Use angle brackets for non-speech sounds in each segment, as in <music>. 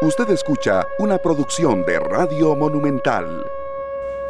Usted escucha una producción de Radio Monumental.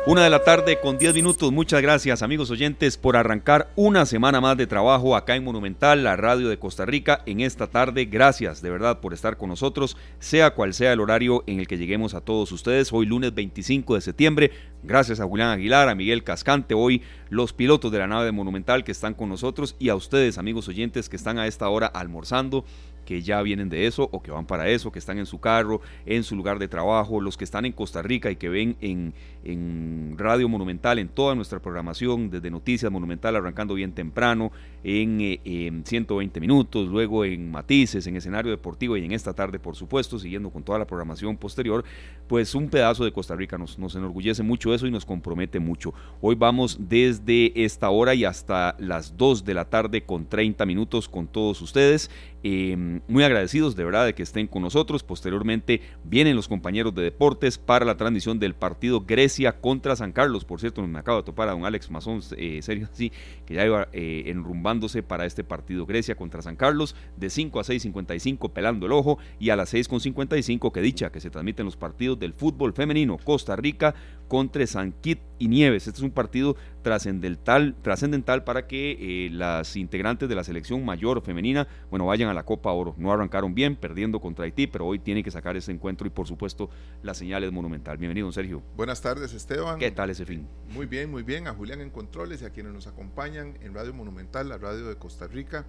Una de la tarde con 10 minutos. Muchas gracias amigos oyentes por arrancar una semana más de trabajo acá en Monumental, la radio de Costa Rica, en esta tarde. Gracias de verdad por estar con nosotros, sea cual sea el horario en el que lleguemos a todos ustedes. Hoy lunes 25 de septiembre. Gracias a Julián Aguilar, a Miguel Cascante, hoy los pilotos de la nave de Monumental que están con nosotros y a ustedes amigos oyentes que están a esta hora almorzando que ya vienen de eso o que van para eso, que están en su carro, en su lugar de trabajo, los que están en Costa Rica y que ven en, en Radio Monumental, en toda nuestra programación, desde Noticias Monumental arrancando bien temprano, en, 120 eh, minutos, luego en Matices, en escenario deportivo y en esta tarde, por supuesto, siguiendo con toda la programación posterior, pues un pedazo de Costa Rica nos, nos enorgullece mucho eso y nos compromete mucho. Hoy vamos desde esta hora y hasta las 2 de la tarde con 30 minutos con todos ustedes. Em, muy agradecidos de verdad de que estén con nosotros. Posteriormente vienen los compañeros de deportes para la transmisión del partido Grecia contra San Carlos. Por cierto, me acabo de topar a don Alex Mazón, eh, serio, <laughs> sí, que ya iba eh, enrumbándose para este partido Grecia contra San Carlos de 5 a 6.55 pelando el ojo y a las 6.55 que dicha que se transmiten los partidos del fútbol femenino Costa Rica contra San Kit y Nieves. Este es un partido trascendental, trascendental para que eh, las integrantes de la selección mayor femenina, bueno, vayan a la Copa Oro. No arrancaron bien, perdiendo contra Haití, pero hoy tiene que sacar ese encuentro y por supuesto la señal es monumental. Bienvenido, Sergio. Buenas tardes, Esteban. ¿Qué tal ese fin? Muy bien, muy bien. A Julián en Controles y a quienes nos acompañan en Radio Monumental, la radio de Costa Rica.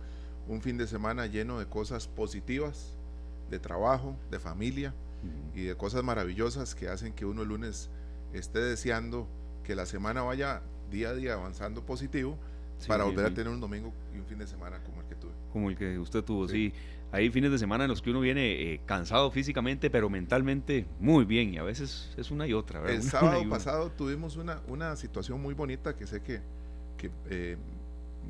Un fin de semana lleno de cosas positivas, de trabajo, de familia y de cosas maravillosas que hacen que uno el lunes esté deseando que la semana vaya día a día avanzando positivo para volver a tener un domingo y un fin de semana como el que tuve. Como el que usted tuvo, sí. Hay fines de semana en los que uno viene eh, cansado físicamente, pero mentalmente muy bien, y a veces es una y otra. El <laughs> sábado pasado tuvimos una, una situación muy bonita que sé que, que eh,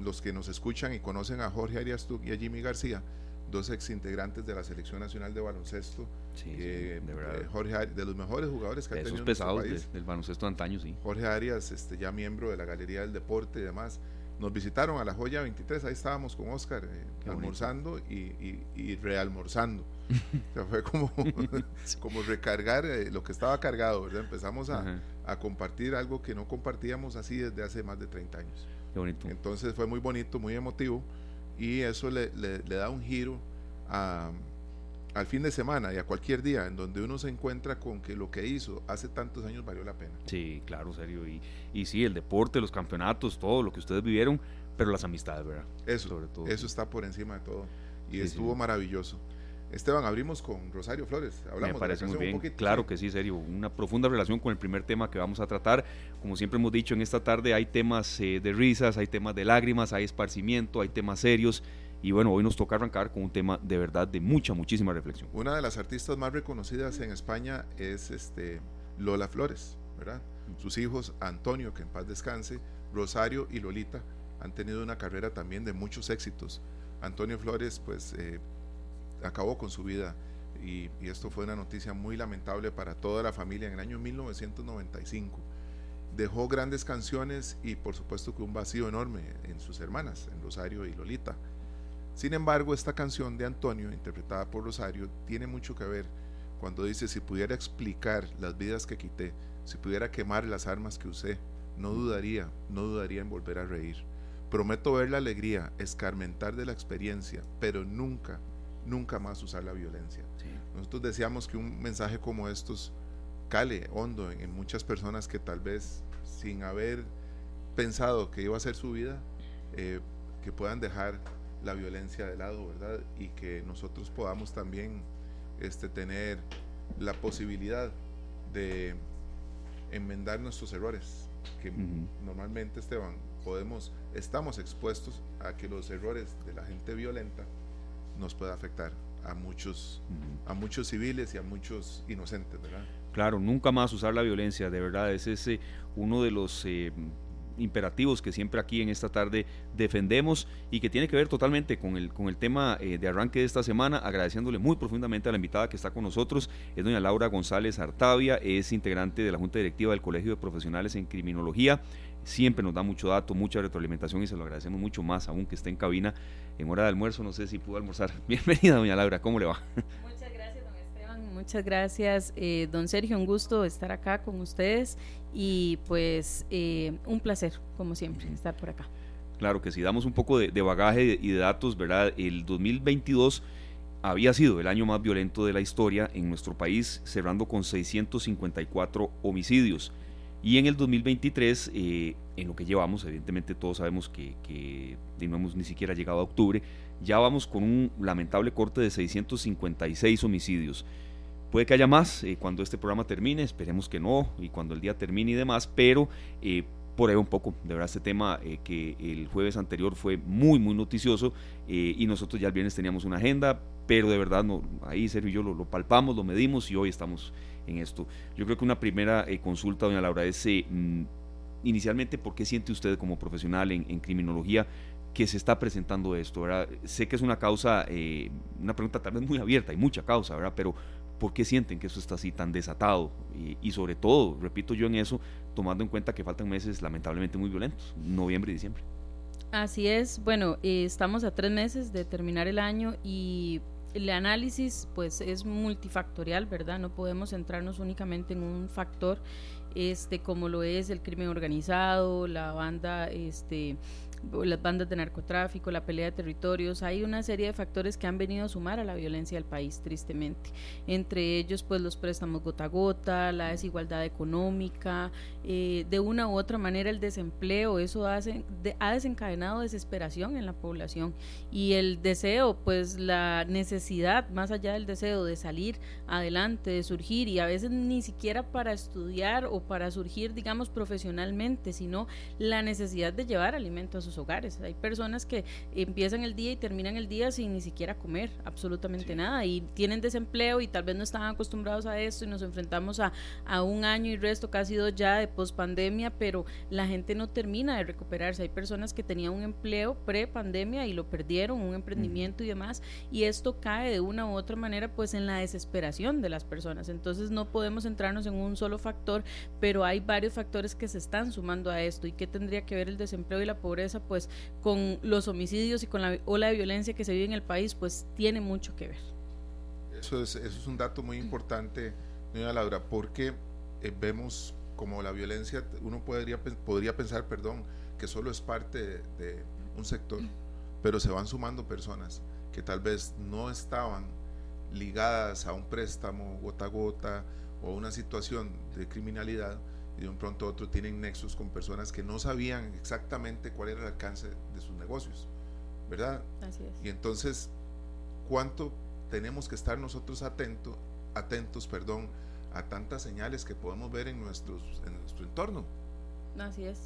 los que nos escuchan y conocen a Jorge Arias y a Jimmy García, dos ex integrantes de la Selección Nacional de Baloncesto. de, verdad. Eh, Jorge de los mejores jugadores que ha tenido pesados país. del baloncesto antaño, sí. Jorge Arias, este, ya miembro de la Galería del Deporte y demás. Nos visitaron a la Joya 23, ahí estábamos con Oscar eh, almorzando y, y, realmorzando. <laughs> fue como, <laughs> como recargar eh, lo que estaba cargado, ¿verdad? Empezamos a, a, compartir algo que no compartíamos así desde hace más de 30 años. Qué bonito. Entonces fue muy bonito, muy emotivo y eso le, le, da un giro al fin de semana y a cualquier día en donde uno se encuentra con que lo que hizo hace tantos años valió la pena. Sí, claro, serio. Y, y sí, el deporte, los campeonatos, todo lo que ustedes vivieron, pero las amistades, ¿verdad? Eso, Sobre todo, eso está por encima de todo. Y estuvo maravilloso. Esteban, abrimos con Rosario Flores. Hablamos Me parece muy bien. claro que sí, serio. Una profunda relación con el primer tema que vamos a tratar. Como siempre hemos dicho en esta tarde, hay temas eh, de risas, hay temas de lágrimas, hay esparcimiento, hay temas serios. Y bueno, hoy nos toca arrancar con un tema de verdad de mucha, muchísima reflexión. Una de las artistas más reconocidas en España es este Lola Flores, ¿verdad? Sus hijos, Antonio, que en paz descanse, Rosario y Lolita, han tenido una carrera también de muchos éxitos. Antonio Flores, pues eh, acabó con su vida y, esto fue una noticia muy lamentable para toda la familia en el año 1995. Dejó grandes canciones y por supuesto que un vacío enorme en sus hermanas, en Rosario y Lolita. Sin embargo, esta canción de Antonio, interpretada por Rosario, tiene mucho que ver cuando dice, si pudiera explicar las vidas que quité, si pudiera quemar las armas que usé, no dudaría, no dudaría en volver a reír. Prometo ver la alegría, escarmentar de la experiencia, pero nunca, nunca más usar la violencia. Nosotros deseamos que un mensaje como estos cale hondo en, muchas personas que tal vez sin haber pensado que iba a ser su vida, eh, que puedan dejar la violencia de lado, ¿verdad? Y que nosotros podamos también este, tener la posibilidad de enmendar nuestros errores, que normalmente, Esteban, podemos, estamos expuestos a que los errores de la gente violenta nos pueda afectar a muchos, a muchos civiles y a muchos inocentes, ¿verdad? Claro, nunca más usar la violencia, de verdad, es ese uno de los eh, imperativos que siempre aquí en esta tarde defendemos y que tiene que ver totalmente con el, con el tema eh, de arranque de esta semana, agradeciéndole muy profundamente a la invitada que está con nosotros, es doña Laura González Artavia, es integrante de la Junta Directiva del Colegio de Profesionales en Criminología, siempre nos da mucho dato, mucha retroalimentación y se lo agradecemos mucho más, aún que esté en cabina en hora de almuerzo. No sé si pudo almorzar. <laughs> Bienvenida, doña Laura, ¿cómo le va? Muchas gracias, don Esteban. muchas gracias, eh, don Sergio. Un gusto estar acá con ustedes y pues eh, un placer, como siempre, estar por acá. Claro que si damos un poco de, bagaje y de datos, ¿verdad? El 2022 había sido el año más violento de la historia en nuestro país, cerrando con 654 homicidios. Y en el 2023, eh, en lo que llevamos, evidentemente todos sabemos que, que no hemos ni siquiera llegado a octubre, ya vamos con un lamentable corte de 656 homicidios. Puede que haya más eh, cuando este programa termine, esperemos que no, y cuando el día termine y demás, pero eh, por ahí un poco, de verdad, este tema eh, que el jueves anterior fue muy, muy noticioso eh, y nosotros ya el viernes teníamos una agenda, pero de verdad no, ahí Sergio y yo lo, palpamos, lo medimos y hoy estamos en esto. Yo creo que una primera eh, consulta, doña Laura, es mm, inicialmente, ¿por qué siente usted como profesional en, criminología que se está presentando esto? ¿verdad? Sé que es una causa, una pregunta tal vez muy abierta, hay mucha causa, ¿verdad? Pero ¿por qué sienten que eso está así tan desatado? y sobre todo, repito yo en eso, tomando en cuenta que faltan meses lamentablemente muy violentos, noviembre y diciembre. Así es, bueno, eh, estamos a tres meses de terminar el año y el análisis pues es multifactorial, ¿verdad? No podemos centrarnos únicamente en un factor este como lo es el crimen organizado, la banda este las bandas de narcotráfico, la pelea de territorios, hay una serie de factores que han venido a sumar a la violencia del país, tristemente. Entre ellos, pues los préstamos gota a gota, la desigualdad económica, eh, de una u otra manera el desempleo, eso hace, ha desencadenado desesperación en la población y el deseo, pues la necesidad, más allá del deseo de salir adelante, de surgir y a veces ni siquiera para estudiar o para surgir, digamos, profesionalmente, sino la necesidad de llevar alimento a hogares. Hay personas que empiezan el día y terminan el día sin ni siquiera comer absolutamente nada y tienen desempleo y tal vez no estaban acostumbrados a esto y nos enfrentamos a, a un año y resto casi dos ya de pospandemia, pero la gente no termina de recuperarse. Hay personas que tenían un empleo pre-pandemia y lo perdieron, un emprendimiento y demás, y esto cae de una u otra manera pues en la desesperación de las personas. Entonces no podemos centrarnos en un solo factor, pero hay varios factores que se están sumando a esto y que tendría que ver el desempleo y la pobreza pues con los homicidios y con la ola de violencia que se vive en el país, pues tiene mucho que ver. Eso es, eso es un dato muy importante, doña Laura, porque eh, vemos como la violencia, uno podría, podría pensar, perdón, que solo es parte de, un sector, pero se van sumando personas que tal vez no estaban ligadas a un préstamo gota a gota o a una situación de criminalidad, y de un pronto a otro tienen nexos con personas que no sabían exactamente cuál era el alcance de sus negocios, ¿verdad? Así es. Y entonces, ¿cuánto tenemos que estar nosotros atentos, atentos, perdón, a tantas señales que podemos ver en, nuestros, en nuestro entorno? Así es.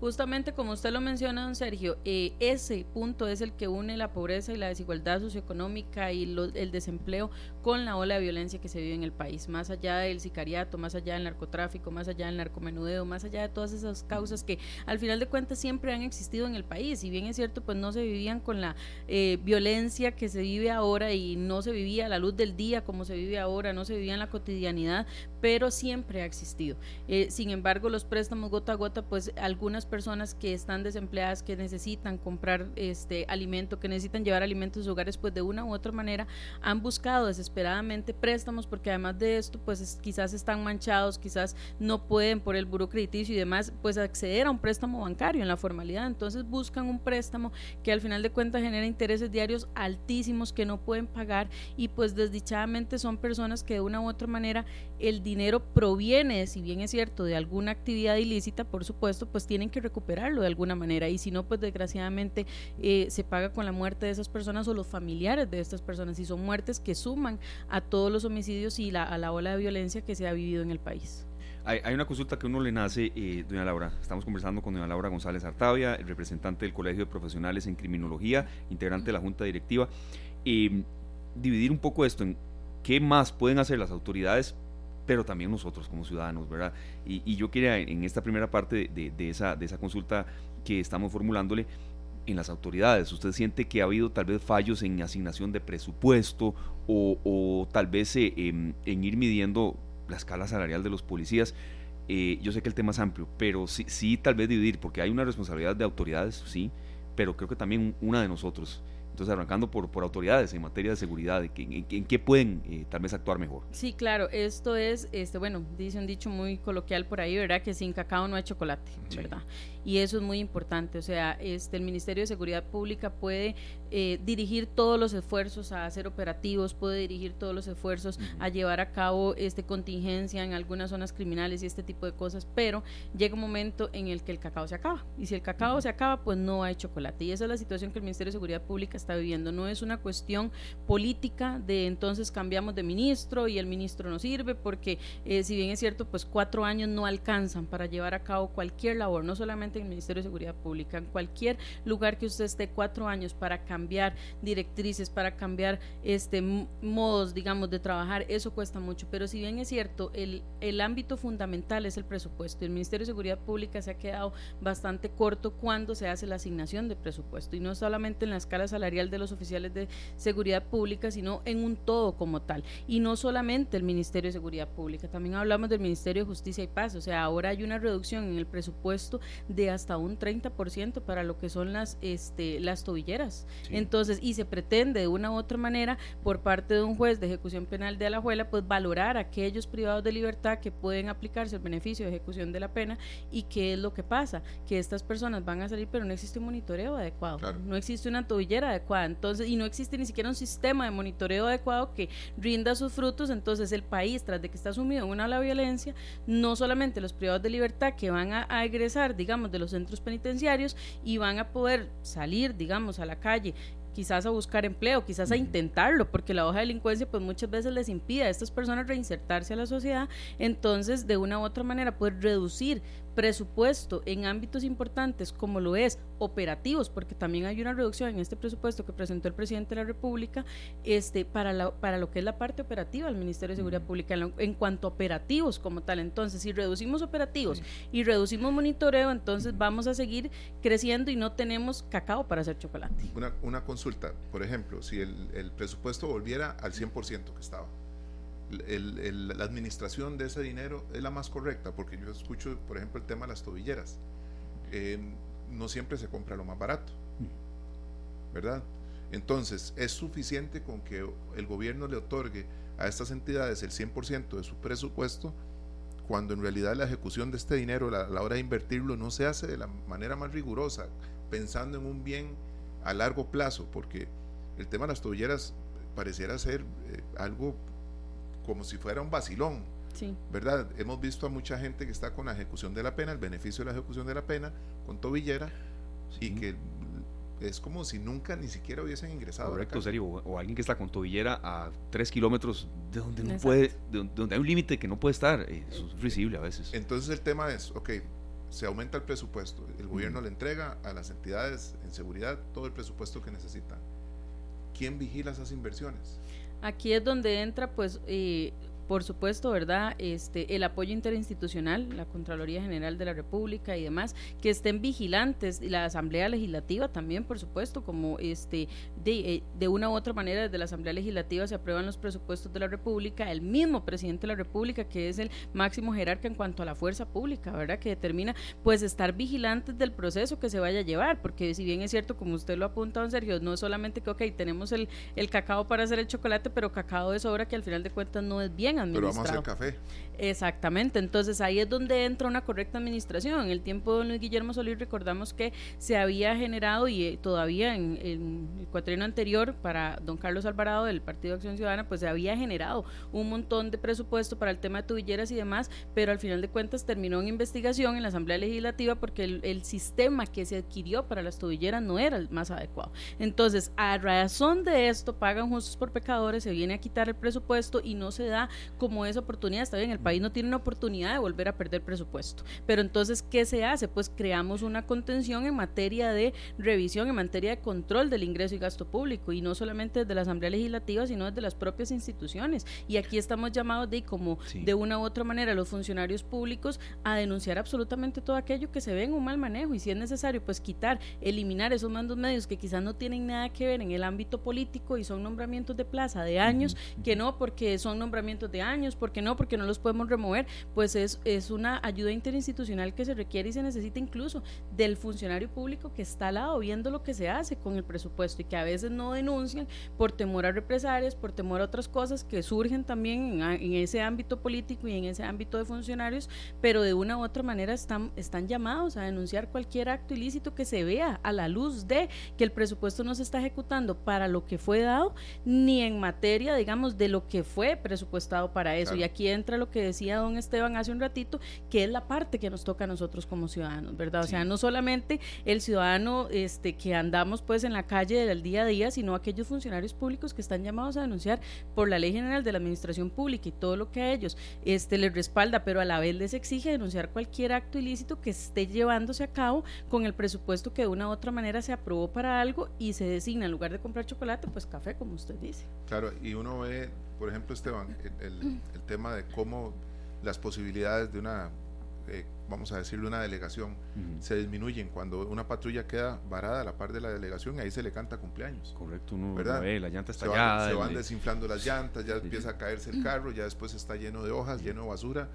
Justamente como usted lo menciona, don Sergio, eh, ese punto es el que une la pobreza y la desigualdad socioeconómica y el desempleo con la ola de violencia que se vive en el país, más allá del sicariato, más allá del narcotráfico, más allá del narcomenudeo, más allá de todas esas causas que al final de cuentas siempre han existido en el país. Y bien es cierto, pues no se vivían con la eh, violencia que se vive ahora y no se vivía a la luz del día como se vive ahora, no se vivía en la cotidianidad, pero siempre ha existido. Eh, sin embargo, los préstamos gota a gota, pues algunas personas que están desempleadas, que necesitan comprar este alimento, que necesitan llevar alimentos a sus hogares, pues de una u otra manera han buscado desesperadamente préstamos, porque además de esto, pues quizás están manchados, quizás no pueden por el buro crediticio y demás, pues acceder a un préstamo bancario en la formalidad. Entonces buscan un préstamo que al final de cuentas genera intereses diarios altísimos que no pueden pagar y pues desdichadamente son personas que de una u otra manera el dinero dinero proviene, si bien es cierto, de alguna actividad ilícita, por supuesto, pues tienen que recuperarlo de alguna manera y si no, pues desgraciadamente eh, se paga con la muerte de esas personas o los familiares de estas personas y son muertes que suman a todos los homicidios y a la ola de violencia que se ha vivido en el país. Hay, una consulta que uno le nace, eh, doña Laura. Estamos conversando con doña Laura González Artavia, el representante del Colegio de Profesionales en Criminología, integrante de la Junta Directiva. y dividir un poco esto en qué más pueden hacer las autoridades pero también nosotros como ciudadanos, ¿verdad? Y, yo quería en esta primera parte de, esa, de esa consulta que estamos formulándole, en las autoridades, ¿usted siente que ha habido tal vez fallos en asignación de presupuesto o, tal vez eh, en, ir midiendo la escala salarial de los policías? Eh, yo sé que el tema es amplio, pero sí, sí tal vez dividir, porque hay una responsabilidad de autoridades, sí, pero creo que también una de nosotros Entonces, arrancando por, por autoridades en materia de seguridad, ¿en, en, qué pueden eh, tal vez actuar mejor? Sí, claro, esto es, este, bueno, dice un dicho muy coloquial por ahí, ¿verdad? Que sin cacao no hay chocolate, ¿verdad? Y eso es muy importante, o sea, este, el Ministerio de Seguridad Pública puede eh, dirigir todos los esfuerzos a hacer operativos, puede dirigir todos los esfuerzos a llevar a cabo este, contingencia en algunas zonas criminales y este tipo de cosas, pero llega un momento en el que el cacao se acaba. Y si el cacao se acaba, pues no hay chocolate. Y esa es la situación que el Ministerio de Seguridad Pública está viviendo. No es una cuestión política de entonces cambiamos de ministro y el ministro no sirve, porque eh, si bien es cierto, pues cuatro años no alcanzan para llevar a cabo cualquier labor, no solamente en el Ministerio de Seguridad Pública, en cualquier lugar que usted esté cuatro años para cambiar directrices, para cambiar este modos, digamos, de trabajar, eso cuesta mucho. Pero si bien es cierto, el, el ámbito fundamental es el presupuesto. El Ministerio de Seguridad Pública se ha quedado bastante corto cuando se hace la asignación de presupuesto y no solamente en la escala salarial de los oficiales de seguridad pública, sino en un todo como tal. Y no solamente el Ministerio de Seguridad Pública, también hablamos del Ministerio de Justicia y Paz. O sea, ahora hay una reducción en el presupuesto de hasta un 30% para lo que son las, este, las tobilleras. Entonces, y se pretende de una u otra manera por parte de un juez de ejecución penal de Alajuela, pues valorar a aquellos privados de libertad que pueden aplicarse el beneficio de ejecución de la pena y qué es lo que pasa, que estas personas van a salir pero no existe un monitoreo adecuado, no existe una tobillera adecuada, entonces y no existe ni siquiera un sistema de monitoreo adecuado que rinda sus frutos, entonces el país tras de que está sumido en una ola de violencia, no solamente los privados de libertad que van a, a egresar, digamos, de los centros penitenciarios y van a poder salir, digamos, a la calle quizás a buscar empleo, quizás a intentarlo, porque la hoja de delincuencia pues muchas veces les impide a estas personas reinsertarse a la sociedad, entonces de una u otra manera poder reducir presupuesto en ámbitos importantes como lo es operativos, porque también hay una reducción en este presupuesto que presentó el presidente de la República este, para, la, para lo que es la parte operativa del Ministerio de Seguridad Pública en, cuanto a operativos como tal. Entonces, si reducimos operativos y reducimos monitoreo, entonces vamos a seguir creciendo y no tenemos cacao para hacer chocolate. Una, una consulta, por ejemplo, si el, el presupuesto volviera al 100% que estaba, la administración de ese dinero es la más correcta, porque yo escucho, por ejemplo, el tema de las tobilleras. Eh, no siempre se compra lo más barato, ¿verdad? Entonces, ¿es suficiente con que el gobierno le otorgue a estas entidades el 100% de su presupuesto cuando en realidad la ejecución de este dinero, a la, hora de invertirlo, no se hace de la manera más rigurosa, pensando en un bien a largo plazo? Porque el tema de las tobilleras pareciera ser eh, algo como si fuera un vacilón. Sí. ¿Verdad? Hemos visto a mucha gente que está con la ejecución de la pena, el beneficio de la ejecución de la pena, con tobillera, y que es como si nunca ni siquiera hubiesen ingresado. Correcto, serio. O, alguien que está con tobillera a tres kilómetros de donde no puede, de, donde hay un límite que no puede estar. Eh, eso es risible a veces. Entonces el tema es, ok, se aumenta el presupuesto, el gobierno le entrega a las entidades en seguridad todo el presupuesto que necesitan. ¿Quién vigila esas inversiones? Aquí es donde entra pues eh, por supuesto, ¿verdad? Este, el apoyo interinstitucional, la Contraloría General de la República y demás, que estén vigilantes, y la Asamblea Legislativa también, por supuesto, como este, de, eh, de una u otra manera desde la Asamblea Legislativa se aprueban los presupuestos de la República, el mismo presidente de la República, que es el máximo jerarca en cuanto a la fuerza pública, ¿verdad? Que determina, pues, estar vigilantes del proceso que se vaya a llevar, porque si bien es cierto, como usted lo ha apuntado, Sergio, no es solamente que, ok, tenemos el, el cacao para hacer el chocolate, pero cacao de sobra que al final de cuentas no es bien pero vamos a hacer café. Exactamente, entonces ahí es donde entra una correcta administración. En el tiempo de Luis Guillermo Solís recordamos que se había generado y eh, todavía en, el cuatrienio anterior para don Carlos Alvarado del Partido de Acción Ciudadana, pues se había generado un montón de presupuesto para el tema de tubilleras y demás, pero al final de cuentas terminó en investigación en la Asamblea Legislativa porque el, el sistema que se adquirió para las tubilleras no era el más adecuado. Entonces, a razón de esto, pagan justos por pecadores, se viene a quitar el presupuesto y no se da como esa oportunidad. Está bien, el país no tiene una oportunidad de volver a perder presupuesto. Pero entonces, ¿qué se hace? Pues creamos una contención en materia de revisión, en materia de control del ingreso y gasto público, y no solamente desde la Asamblea Legislativa, sino desde las propias instituciones. Y aquí estamos llamados de, como de una u otra manera, los funcionarios públicos a denunciar absolutamente todo aquello que se ve en un mal manejo, y si es necesario, pues quitar, eliminar esos mandos medios que quizás no tienen nada que ver en el ámbito político y son nombramientos de plaza de años, que no porque son nombramientos de años, ¿por qué no? Porque no los podemos remover, pues es, es una ayuda interinstitucional que se requiere y se necesita incluso del funcionario público que está al lado viendo lo que se hace con el presupuesto y que a veces no denuncian por temor a represalias, por temor a otras cosas que surgen también en, ese ámbito político y en ese ámbito de funcionarios, pero de una u otra manera están, están llamados a denunciar cualquier acto ilícito que se vea a la luz de que el presupuesto no se está ejecutando para lo que fue dado, ni en materia, digamos, de lo que fue presupuestado para eso. Y aquí entra lo que decía don Esteban hace un ratito, que es la parte que nos toca a nosotros como ciudadanos, ¿verdad? O sea, no solamente el ciudadano este, que andamos pues en la calle del día a día, sino aquellos funcionarios públicos que están llamados a denunciar por la Ley General de la Administración Pública y todo lo que a ellos este, les respalda, pero a la vez les exige denunciar cualquier acto ilícito que esté llevándose a cabo con el presupuesto que de una u otra manera se aprobó para algo y se designa en lugar de comprar chocolate, pues café, como usted dice. Claro, y uno ve, por ejemplo, Esteban, el, el tema de cómo las posibilidades de una eh, vamos a decirle, una delegación, se disminuyen cuando una patrulla queda varada a la par de la delegación, ahí se le canta cumpleaños. Correcto, uno ¿verdad? Ve, la llanta está se van, se van desinflando las llantas, ya empieza a caerse el carro, ya después está lleno de hojas, lleno de basura,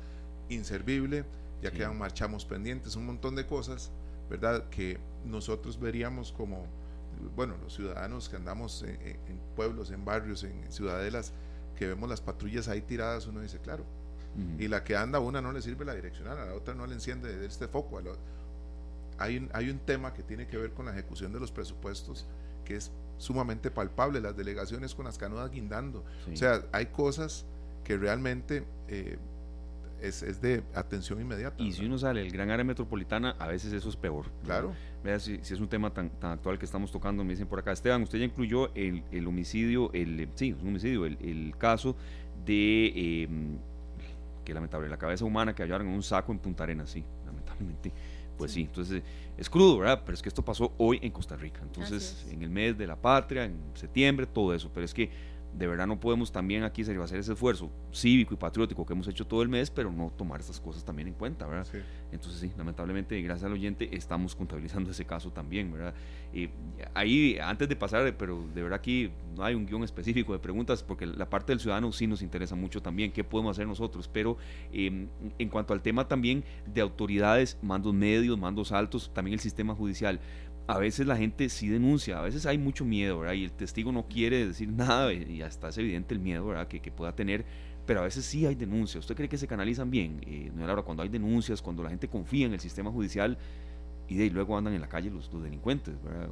inservible, ya quedan marchamos pendientes, un montón de cosas, ¿verdad? Que nosotros veríamos como, bueno, los ciudadanos que andamos en, en pueblos, en barrios, en ciudadelas, que vemos las patrullas ahí tiradas, uno dice, claro, y la que anda, una no le sirve la direccional, a la otra no le enciende este foco. hay, un, hay un tema que tiene que ver con la ejecución de los presupuestos que es sumamente palpable, las delegaciones con las canoas guindando. O sea, hay cosas que realmente eh, es, de atención inmediata. Y si uno sale del gran área metropolitana, a veces eso es peor. Claro. Vea si, es un tema tan, tan actual que estamos tocando, me dicen por acá, Esteban, usted ya incluyó el, el homicidio, el, sí, un homicidio, el, el caso de... Em, que lamentable, la cabeza humana que hallaron en un saco en Punta Arenas, sí, lamentablemente. Pues sí. entonces es crudo, ¿verdad? Pero es que esto pasó hoy en Costa Rica. Entonces, en el mes de la patria, en septiembre, todo eso. Pero es que de verdad no podemos también aquí hacer ese esfuerzo cívico y patriótico que hemos hecho todo el mes, pero no tomar estas cosas también en cuenta, ¿verdad? Entonces sí, lamentablemente, gracias al oyente, estamos contabilizando ese caso también, ¿verdad? Y ahí, antes de pasar, pero de verdad aquí no hay un guion específico de preguntas, porque la parte del ciudadano sí nos interesa mucho también, qué podemos hacer nosotros, pero em, en cuanto al tema también de autoridades, mandos medios, mandos altos, también el sistema judicial, a veces la gente sí denuncia, a veces hay mucho miedo, ¿verdad? Y el testigo no quiere decir nada y hasta es evidente el miedo, ¿verdad? Que, que pueda tener, pero a veces sí hay denuncias. ¿Usted cree que se canalizan bien? Eh, no ahora cuando hay denuncias, cuando la gente confía en el sistema judicial y de ahí luego andan en la calle los, los delincuentes, ¿verdad?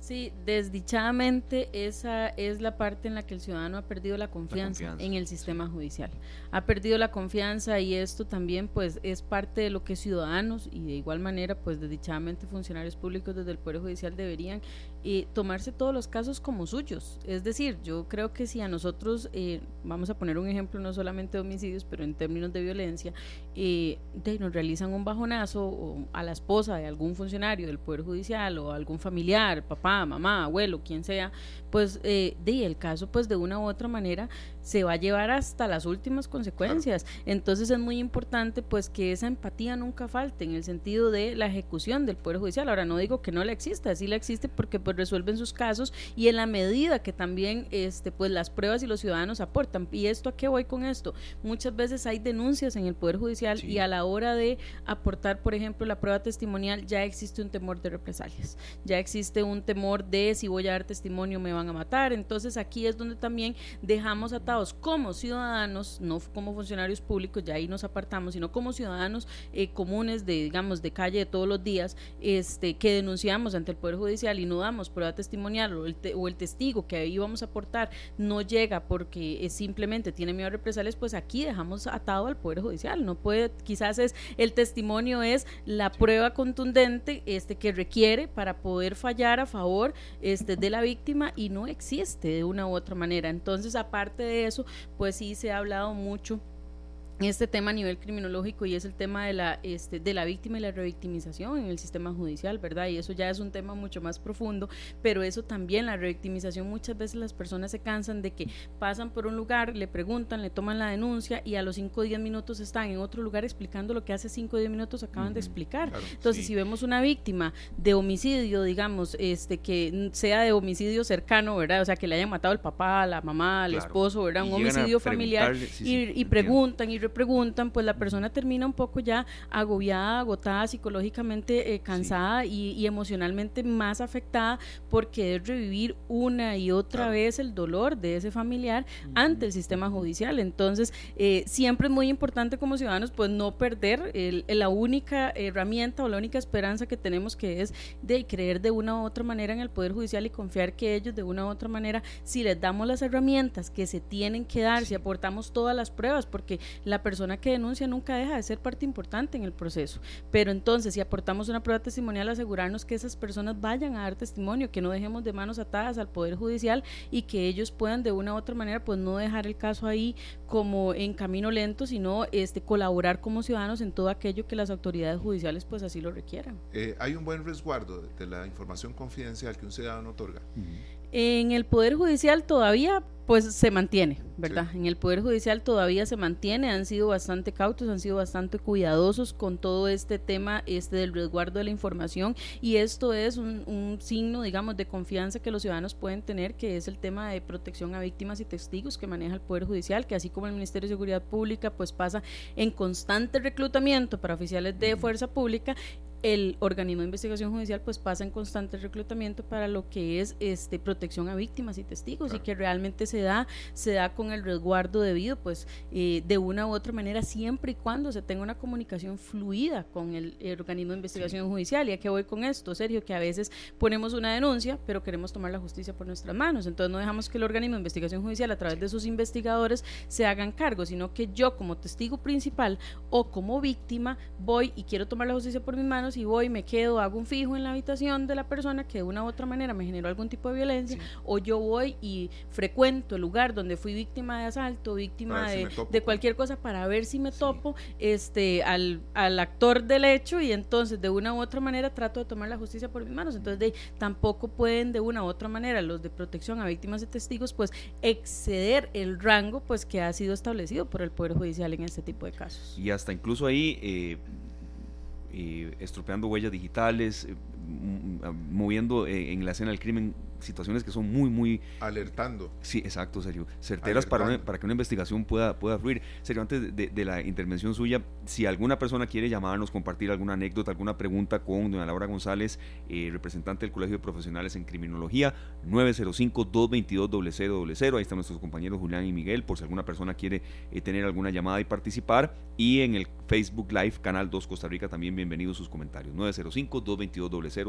Sí, desdichadamente esa es la parte en la que el ciudadano ha perdido la confianza, en el sistema judicial. Ha perdido la confianza y esto también pues es parte de lo que ciudadanos y de igual manera pues desdichadamente funcionarios públicos desde el Poder Judicial deberían y tomarse todos los casos como suyos. Es decir, yo creo que si a nosotros, eh, vamos a poner un ejemplo no solamente de homicidios, pero en términos de violencia, eh, nos realizan un bajonazo o a la esposa de algún funcionario del Poder Judicial o algún familiar, papá, mamá, abuelo, quien sea, pues eh, de el caso pues de una u otra manera se va a llevar hasta las últimas consecuencias. Entonces es muy importante pues que esa empatía nunca falte en el sentido de la ejecución del Poder Judicial. Ahora no digo que no la exista, sí la existe porque pues resuelven sus casos y en la medida que también este pues las pruebas y los ciudadanos aportan. ¿Y esto a qué voy con esto? Muchas veces hay denuncias en el Poder Judicial y a la hora de aportar, por ejemplo, la prueba testimonial ya existe un temor de represalias. Ya existe un temor de si voy a dar testimonio me van a matar. Entonces aquí es donde también dejamos como ciudadanos, no como funcionarios públicos, ya ahí nos apartamos, sino como ciudadanos eh, comunes de, digamos, de calle de todos los días, este, que denunciamos ante el Poder Judicial y no damos prueba testimonial o el, o el testigo que ahí vamos a aportar no llega porque simplemente tiene miedo a represalias, pues aquí dejamos atado al Poder Judicial. No puede, quizás es el testimonio es la prueba contundente este, que requiere para poder fallar a favor este, de la víctima y no existe de una u otra manera. Entonces, aparte de eso, pues sí se ha hablado mucho este tema a nivel criminológico y es el tema de la, este, de la víctima y la revictimización en el sistema judicial, ¿verdad? Y eso ya es un tema mucho más profundo, pero eso también, la revictimización, muchas veces las personas se cansan de que pasan por un lugar, le preguntan, le toman la denuncia y a los 5 o 10 minutos están en otro lugar explicando lo que hace 5 o 10 minutos acaban de explicar. Entonces, si vemos una víctima de homicidio, digamos, este que sea de homicidio cercano, ¿verdad? O sea, que le hayan matado el papá, la mamá, el esposo, ¿verdad? Un homicidio familiar y, preguntan y preguntan, pues la persona termina un poco ya agobiada, agotada, psicológicamente eh, cansada y, emocionalmente más afectada porque es revivir una y otra vez el dolor de ese familiar ante el sistema judicial. Entonces, eh, siempre es muy importante como ciudadanos, pues no perder la única herramienta o la única esperanza que tenemos que es de creer de una u otra manera en el Poder Judicial y confiar que ellos de una u otra manera, si les damos las herramientas que se tienen que dar, si aportamos todas las pruebas, porque la persona que denuncia nunca deja de ser parte importante en el proceso. Pero entonces, si aportamos una prueba testimonial, asegurarnos que esas personas vayan a dar testimonio, que no dejemos de manos atadas al Poder Judicial y que ellos puedan de una u otra manera, pues no dejar el caso ahí como en camino lento, sino este colaborar como ciudadanos en todo aquello que las autoridades judiciales pues así lo requieran. Eh, hay un buen resguardo de, la información confidencial que un ciudadano otorga. En el Poder Judicial todavía pues se mantiene, ¿verdad? En el Poder Judicial todavía se mantiene, han sido bastante cautos, han sido bastante cuidadosos con todo este tema este del resguardo de la información y esto es un, un, signo, digamos, de confianza que los ciudadanos pueden tener, que es el tema de protección a víctimas y testigos que maneja el Poder Judicial, que así como el Ministerio de Seguridad Pública, pues pasa en constante reclutamiento para oficiales de fuerza pública el organismo de investigación judicial pues pasa en constante reclutamiento para lo que es este protección a víctimas y testigos y que realmente se da se da con el resguardo debido pues eh, de una u otra manera siempre y cuando se tenga una comunicación fluida con el, organismo de investigación judicial. Y a qué voy con esto Sergio que a veces ponemos una denuncia pero queremos tomar la justicia por nuestras manos. Entonces no dejamos que el organismo de investigación judicial a través de sus investigadores se hagan cargo sino que yo como testigo principal o como víctima voy y quiero tomar la justicia por mis manos y voy, me quedo, hago un fijo en la habitación de la persona que de una u otra manera me generó algún tipo de violencia, o yo voy y frecuento el lugar donde fui víctima de asalto, víctima de, cualquier cosa para ver si me topo este al, al, actor del hecho y entonces de una u otra manera trato de tomar la justicia por mis manos. Entonces de, tampoco pueden de una u otra manera los de protección a víctimas y testigos pues exceder el rango pues que ha sido establecido por el Poder Judicial en este tipo de casos. Y hasta incluso ahí eh, estropeando huellas digitales, moviendo eh, en la escena del crimen situaciones que son muy, muy... Alertando. Sí, exacto, serio. Certeras para, para que una investigación pueda, pueda fluir. Serio, antes de, la intervención suya, si alguna persona quiere llamarnos, compartir alguna anécdota, alguna pregunta con doña Laura González, eh, representante del Colegio de Profesionales en Criminología, 905-222-0000. Ahí están nuestros compañeros Julián y Miguel, por si alguna persona quiere eh, tener alguna llamada y participar. Y en el Facebook Live, Canal 2 Costa Rica, también bienvenidos sus comentarios. 905-222-0000,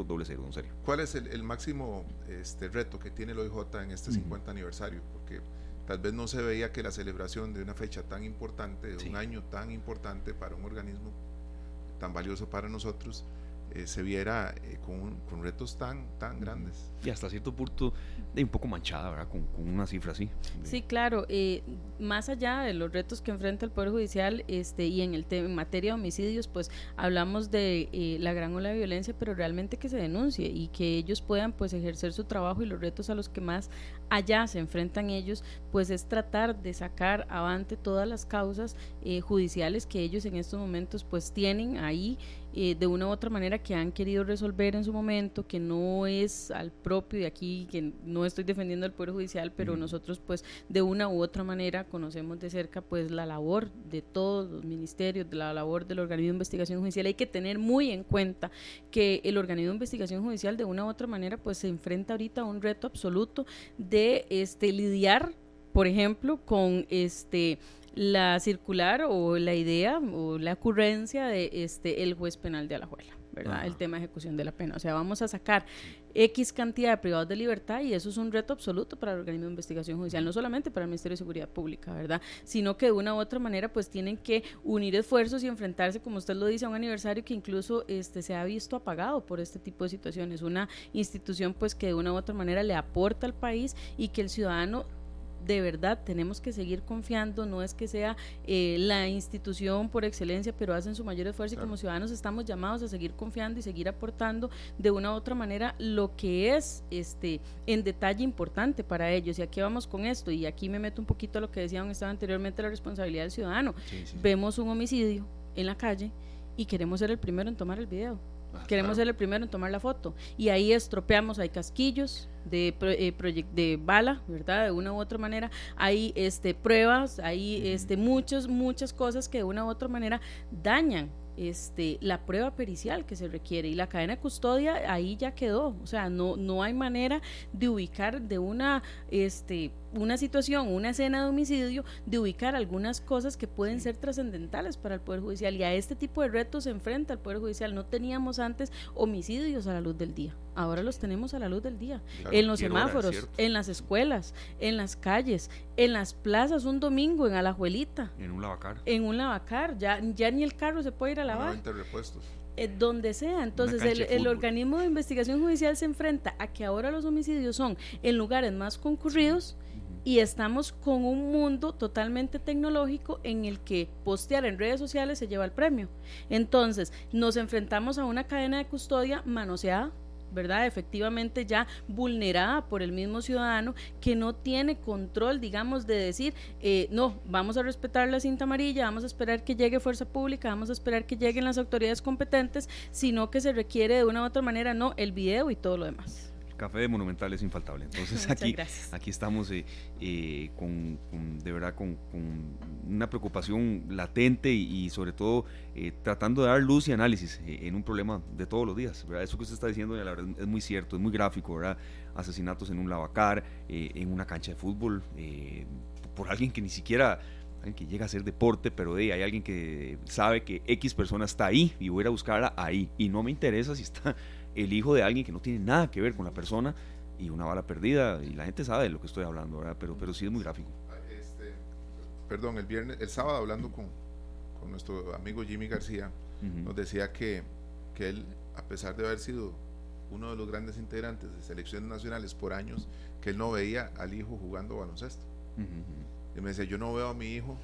Serio. ¿Cuál es el, el máximo... Este, este reto que tiene el OIJ en este 50 aniversario, porque tal vez no se veía que la celebración de una fecha tan importante, de un año tan importante para un organismo tan valioso para nosotros, eh, se viera eh, con, con, retos tan, tan grandes. Y hasta cierto punto de un poco manchada, ¿verdad? Con, con una cifra así. Sí, claro. Eh, más allá de los retos que enfrenta el Poder Judicial este, y en, el en materia de homicidios, pues hablamos de la gran ola de violencia, pero realmente que se denuncie y que ellos puedan pues ejercer su trabajo y los retos a los que más allá se enfrentan ellos, pues es tratar de sacar avante todas las causas judiciales que ellos en estos momentos pues tienen ahí eh, de una u otra manera que han querido resolver en su momento, que no es al propio de aquí, que no estoy defendiendo al Poder Judicial, pero nosotros pues de una u otra manera conocemos de cerca pues la labor de todos los ministerios, de la labor del organismo de investigación judicial. Hay que tener muy en cuenta que el organismo de investigación judicial de una u otra manera pues se enfrenta ahorita a un reto absoluto de este lidiar, por ejemplo, con este la circular o la idea o la ocurrencia de este el juez penal de Alajuela, ¿verdad? El tema de ejecución de la pena. O sea, vamos a sacar X cantidad de privados de libertad y eso es un reto absoluto para el organismo de investigación judicial, no solamente para el Ministerio de Seguridad Pública, ¿verdad? Sino que de una u otra manera pues tienen que unir esfuerzos y enfrentarse, como usted lo dice, a un aniversario que incluso este se ha visto apagado por este tipo de situaciones. Una institución pues que de una u otra manera le aporta al país y que el ciudadano de verdad tenemos que seguir confiando, no es que sea eh, la institución por excelencia, pero hacen su mayor esfuerzo y como ciudadanos estamos llamados a seguir confiando y seguir aportando de una u otra manera lo que es este en detalle importante para ellos. Y aquí vamos con esto, y aquí me meto un poquito a lo que decían estaba anteriormente, la responsabilidad del ciudadano. Vemos un homicidio en la calle y queremos ser el primero en tomar el video. Ah, queremos ser el primero en tomar la foto. Y ahí estropeamos, hay casquillos de, eh, de bala, ¿verdad? De una u otra manera. Hay este, pruebas, hay este, muchas, muchas cosas que de una u otra manera dañan este, la prueba pericial que se requiere y la cadena de custodia ahí ya quedó, o sea, no, no hay manera de ubicar de una, este, una situación, una escena de homicidio, de ubicar algunas cosas que pueden ser trascendentales para el Poder Judicial y a este tipo de retos se enfrenta el Poder Judicial. No teníamos antes homicidios a la luz del día, ahora los tenemos a la luz del día, en los semáforos, en las escuelas, en las calles, en las plazas un domingo, en Alajuelita. En un lavacar. En un lavacar, ya, ya ni el carro se puede ir a lavar. Eh, donde sea. Entonces, el, el, organismo de investigación judicial se enfrenta a que ahora los homicidios son en lugares más concurridos y estamos con un mundo totalmente tecnológico en el que postear en redes sociales se lleva el premio. Entonces, nos enfrentamos a una cadena de custodia manoseada, ¿verdad? Efectivamente ya vulnerada por el mismo ciudadano que no tiene control, digamos, de decir, eh, no, vamos a respetar la cinta amarilla, vamos a esperar que llegue fuerza pública, vamos a esperar que lleguen las autoridades competentes, sino que se requiere de una u otra manera, no, el video y todo lo demás café de Monumental es infaltable. Entonces aquí, aquí estamos eh, eh, con, de verdad con, una preocupación latente y, sobre todo eh, tratando de dar luz y análisis en un problema de todos los días. ¿verdad? Eso que usted está diciendo la verdad es muy cierto, es muy gráfico, ¿verdad? Asesinatos en un lavacar, en una cancha de fútbol, por alguien que ni siquiera que llega a hacer deporte, pero hay alguien que sabe que X persona está ahí y voy a ir a buscarla ahí. Y no me interesa si está el hijo de alguien que no tiene nada que ver con la persona y una bala perdida y la gente sabe de lo que estoy hablando, ¿verdad? Pero, pero sí es muy gráfico. Este, perdón, el viernes, el sábado hablando con, con nuestro amigo Jimmy García, nos decía que, que él, a pesar de haber sido uno de los grandes integrantes de selecciones nacionales por años, que él no veía al hijo jugando baloncesto. Y me decía, yo no veo a mi hijo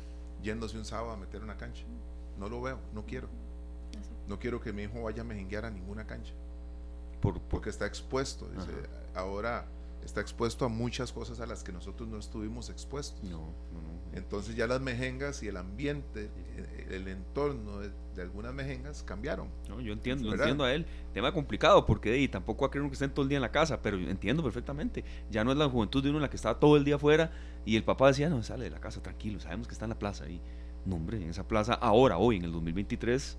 yéndose un sábado a meter una cancha. No lo veo, no quiero. No quiero que mi hijo vaya a mejenguear a ninguna cancha porque está expuesto. Dice, ahora está expuesto a muchas cosas a las que nosotros no estuvimos expuestos. No, Entonces ya las mejengas y el ambiente, eh, el, entorno de, algunas mejengas cambiaron. yo entiendo, entiendo a él. Tema complicado porque y tampoco va a uno que estén todo el día en la casa, pero entiendo perfectamente. Ya no es la juventud de uno en la que estaba todo el día afuera y el papá decía, no, sale de la casa tranquilo, sabemos que está en la plaza. Y, no, hombre, en esa plaza, ahora, hoy, en el 2023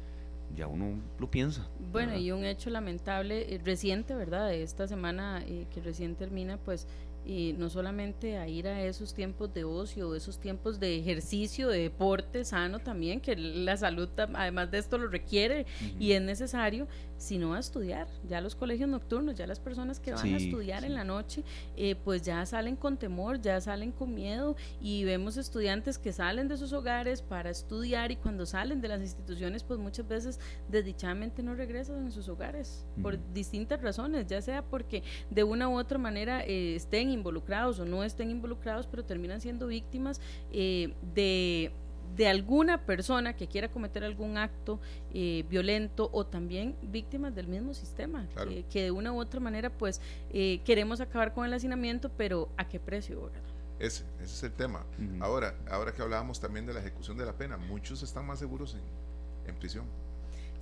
ya uno lo piensa. Bueno, y un hecho lamentable eh, reciente, ¿verdad? De esta semana eh, que recién termina, pues y no solamente a ir a esos tiempos de ocio, esos tiempos de ejercicio, de deporte sano también, que la salud además de esto lo requiere y es necesario, sino a estudiar. Ya los colegios nocturnos, ya las personas que van a estudiar en la noche, eh, pues ya salen con temor, ya salen con miedo y vemos estudiantes que salen de sus hogares para estudiar y cuando salen de las instituciones, pues muchas veces desdichadamente no regresan a sus hogares por distintas razones, ya sea porque de una u otra manera eh, estén involucrados o no estén involucrados, pero terminan siendo víctimas eh, de de alguna persona que quiera cometer algún acto eh, violento o también víctimas del mismo sistema, que, de una u otra manera pues eh, queremos acabar con el hacinamiento, pero ¿a qué precio? Ese, ese es el tema. Ahora, ahora que hablábamos también de la ejecución de la pena, muchos están más seguros en, en prisión.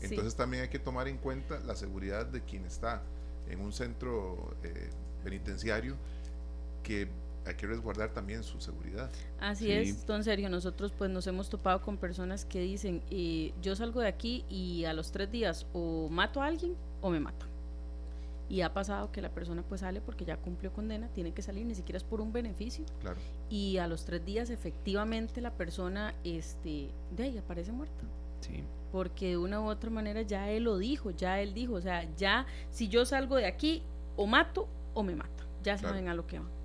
Entonces también hay que tomar en cuenta la seguridad de quien está en un centro penitenciario que hay que resguardar también su seguridad. Así es, don Sergio, nosotros pues nos hemos topado con personas que dicen, eh, yo salgo de aquí y a los tres días o mato a alguien o me mato. Y ha pasado que la persona pues sale porque ya cumplió condena, tiene que salir, ni siquiera es por un beneficio. Claro. Y a los tres días efectivamente la persona este, de ahí aparece muerta. Sí. Porque de una u otra manera ya él lo dijo, ya él dijo, o sea, ya si yo salgo de aquí o mato o me mata, ya saben a lo que van.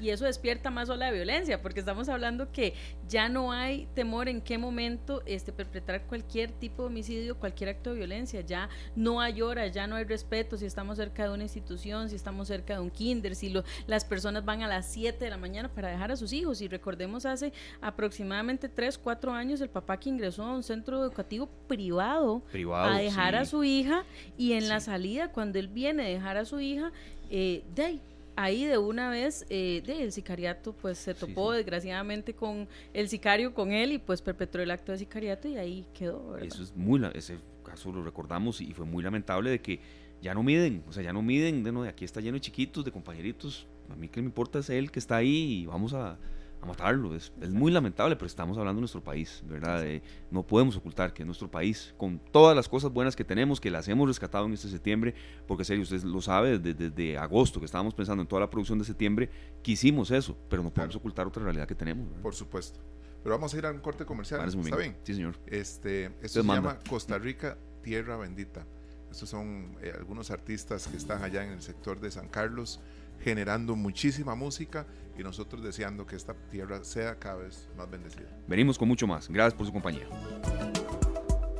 Y eso despierta más ola de violencia, porque estamos hablando que ya no hay temor en qué momento este, perpetrar cualquier tipo de homicidio, cualquier acto de violencia, ya no hay horas, ya no hay respeto si estamos cerca de una institución, si estamos cerca de un kinder, si lo, las personas van a las 7 de la mañana para dejar a sus hijos, y recordemos hace aproximadamente 3, 4 años el papá que ingresó a un centro educativo privado, a dejar a su hija, y en la salida, cuando él viene a dejar a su hija, eh, de ahí ahí de una vez eh, el sicariato pues se topó desgraciadamente con el sicario con él y pues perpetró el acto de sicariato y ahí quedó. Eso es muy ese caso lo recordamos y fue muy lamentable de que ya no miden, o sea, ya no miden, de, no, aquí está lleno de chiquitos, de compañeritos, a mí que me importa es él que está ahí y vamos a a matarlo. Es, es, muy lamentable, pero estamos hablando de nuestro país, ¿verdad? no podemos ocultar que es nuestro país, con todas las cosas buenas que tenemos, que las hemos rescatado en este septiembre, porque serio, usted lo sabe, desde, agosto que estábamos pensando en toda la producción de septiembre, quisimos eso, pero no podemos ocultar otra realidad que tenemos. Por supuesto. Pero vamos a ir a un corte comercial. ¿Está bien? Sí, señor. Este, esto se llama Costa Rica, Tierra Bendita. Estos son eh, algunos artistas que están allá en el sector de San Carlos generando muchísima música y nosotros deseando que esta tierra sea cada vez más bendecida. Venimos con mucho más. Gracias por su compañía.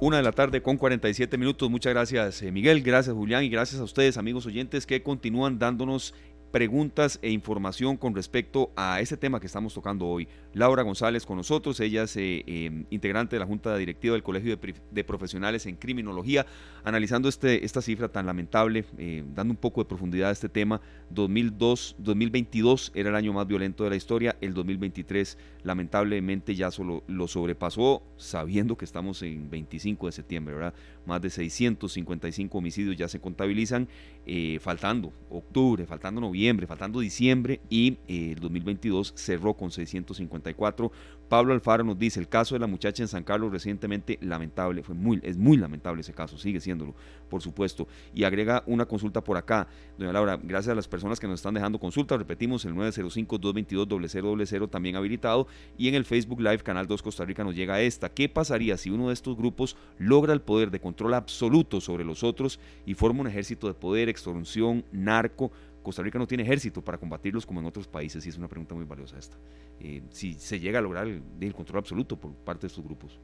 Una de la tarde con 47 minutos. Muchas gracias eh, Miguel, gracias Julián y gracias a ustedes amigos oyentes que continúan dándonos preguntas e información con respecto a ese tema que estamos tocando hoy. Laura González con nosotros, ella es eh, em, integrante de la Junta Directiva del Colegio de, Profesionales en Criminología, analizando este, esta cifra tan lamentable, eh, dando un poco de profundidad a este tema. 2002, 2022 era el año más violento de la historia, el 2023 lamentablemente ya solo lo sobrepasó, sabiendo que estamos en 25 de septiembre, ¿verdad? Más de 655 homicidios ya se contabilizan, eh, faltando octubre, faltando noviembre, faltando diciembre y el 2022 cerró con 650 Pablo Alfaro nos dice, el caso de la muchacha en San Carlos recientemente, lamentable, fue muy, es muy lamentable ese caso, sigue siéndolo, por supuesto. Y agrega una consulta por acá, doña Laura, gracias a las personas que nos están dejando consulta, repetimos, el 905-222-0000 también habilitado, y en el Facebook Live Canal 2 Costa Rica nos llega esta. ¿Qué pasaría si uno de estos grupos logra el poder de control absoluto sobre los otros y forma un ejército de poder, extorsión, narco, Costa Rica no tiene ejército para combatirlos como en otros países y es una pregunta muy valiosa esta. Eh, si se llega a lograr el, control absoluto por parte de estos grupos.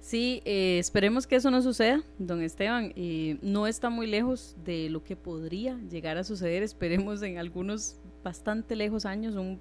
Sí, eh, esperemos que eso no suceda, don Esteban. Eh, no está muy lejos de lo que podría llegar a suceder. Esperemos en algunos bastante lejos años, un,